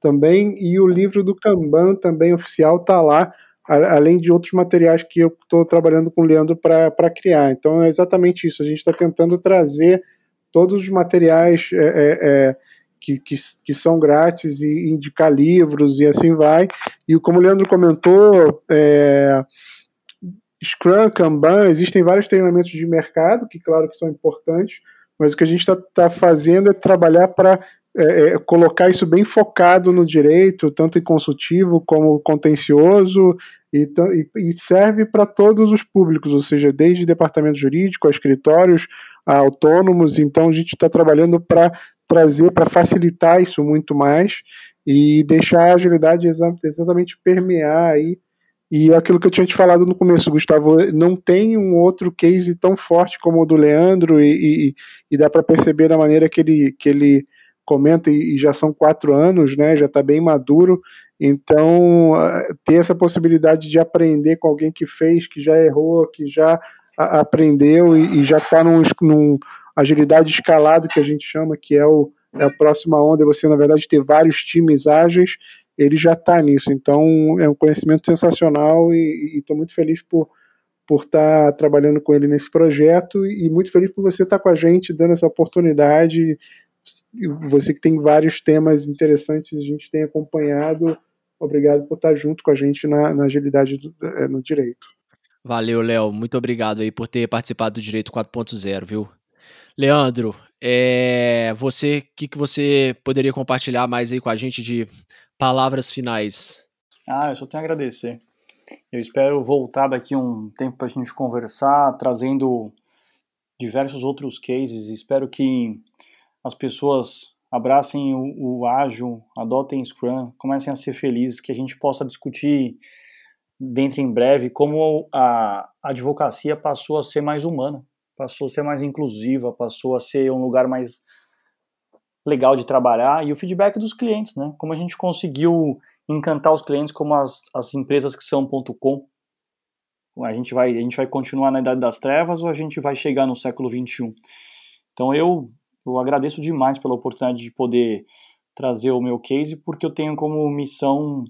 também. E o livro do Kanban também oficial está lá, além de outros materiais que eu estou trabalhando com o Leandro para criar. Então, é exatamente isso. A gente está tentando trazer todos os materiais é, é, é, que, que, que, são grátis e indicar livros e assim vai. E como o Leandro comentou, é, Scrum, Kanban, existem vários treinamentos de mercado, que claro que são importantes, mas o que a gente está tá fazendo é trabalhar para é, é, colocar isso bem focado no direito, tanto em consultivo como contencioso, e, e, serve para todos os públicos, ou seja, desde departamento jurídico a escritórios, a autônomos, então a gente está trabalhando para trazer, para facilitar isso muito mais e deixar a agilidade exatamente permear aí e aquilo que eu tinha te falado no começo, Gustavo, não tem um outro case tão forte como o do Leandro, e, e, e dá para perceber da maneira que ele, que ele comenta, e, já são quatro anos, né, já está bem maduro. Então, ter essa possibilidade de aprender com alguém que fez, que já errou, que já aprendeu e, já está num, num agilidade escalado, que a gente chama, que é, o, é a próxima onda, é você, na verdade, ter vários times ágeis ele já está nisso. Então é um conhecimento sensacional e estou muito feliz por por estar tá trabalhando com ele nesse projeto e muito feliz por você estar tá com a gente dando essa oportunidade. Você que tem vários temas interessantes, a gente tem acompanhado. Obrigado por estar tá junto com a gente na, na agilidade do, é, no direito. Valeu, Léo. Muito obrigado aí por ter participado do Direito 4.0, viu? Leandro, é, você, o que, que você poderia compartilhar mais aí com a gente de palavras finais. Ah, eu só tenho a agradecer. Eu espero voltar daqui um tempo para a gente conversar, trazendo diversos outros cases. Espero que as pessoas abracem o, o ágil, adotem Scrum, comecem a ser felizes, que a gente possa discutir dentro em breve como a advocacia passou a ser mais humana, passou a ser mais inclusiva, passou a ser um lugar mais legal de trabalhar e o feedback dos clientes, né? Como a gente conseguiu encantar os clientes como as, as empresas que são .com. A gente vai a gente vai continuar na idade das trevas ou a gente vai chegar no século 21. Então eu eu agradeço demais pela oportunidade de poder trazer o meu case porque eu tenho como missão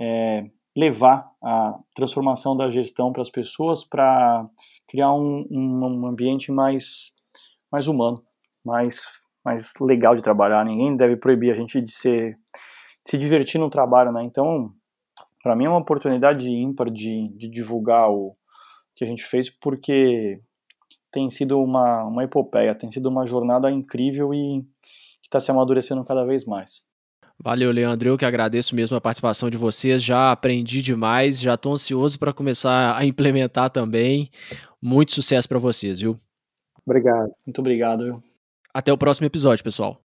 é, levar a transformação da gestão para as pessoas para criar um, um ambiente mais mais humano, mais mais legal de trabalhar. Ninguém deve proibir a gente de ser de se divertir no trabalho, né? Então, para mim é uma oportunidade ímpar de, de divulgar o que a gente fez, porque tem sido uma, uma epopeia, tem sido uma jornada incrível e que está se amadurecendo cada vez mais. Valeu, Leandro. Eu que agradeço mesmo a participação de vocês. Já aprendi demais, já estou ansioso para começar a implementar também. Muito sucesso para vocês, viu? Obrigado. Muito obrigado. Até o próximo episódio, pessoal.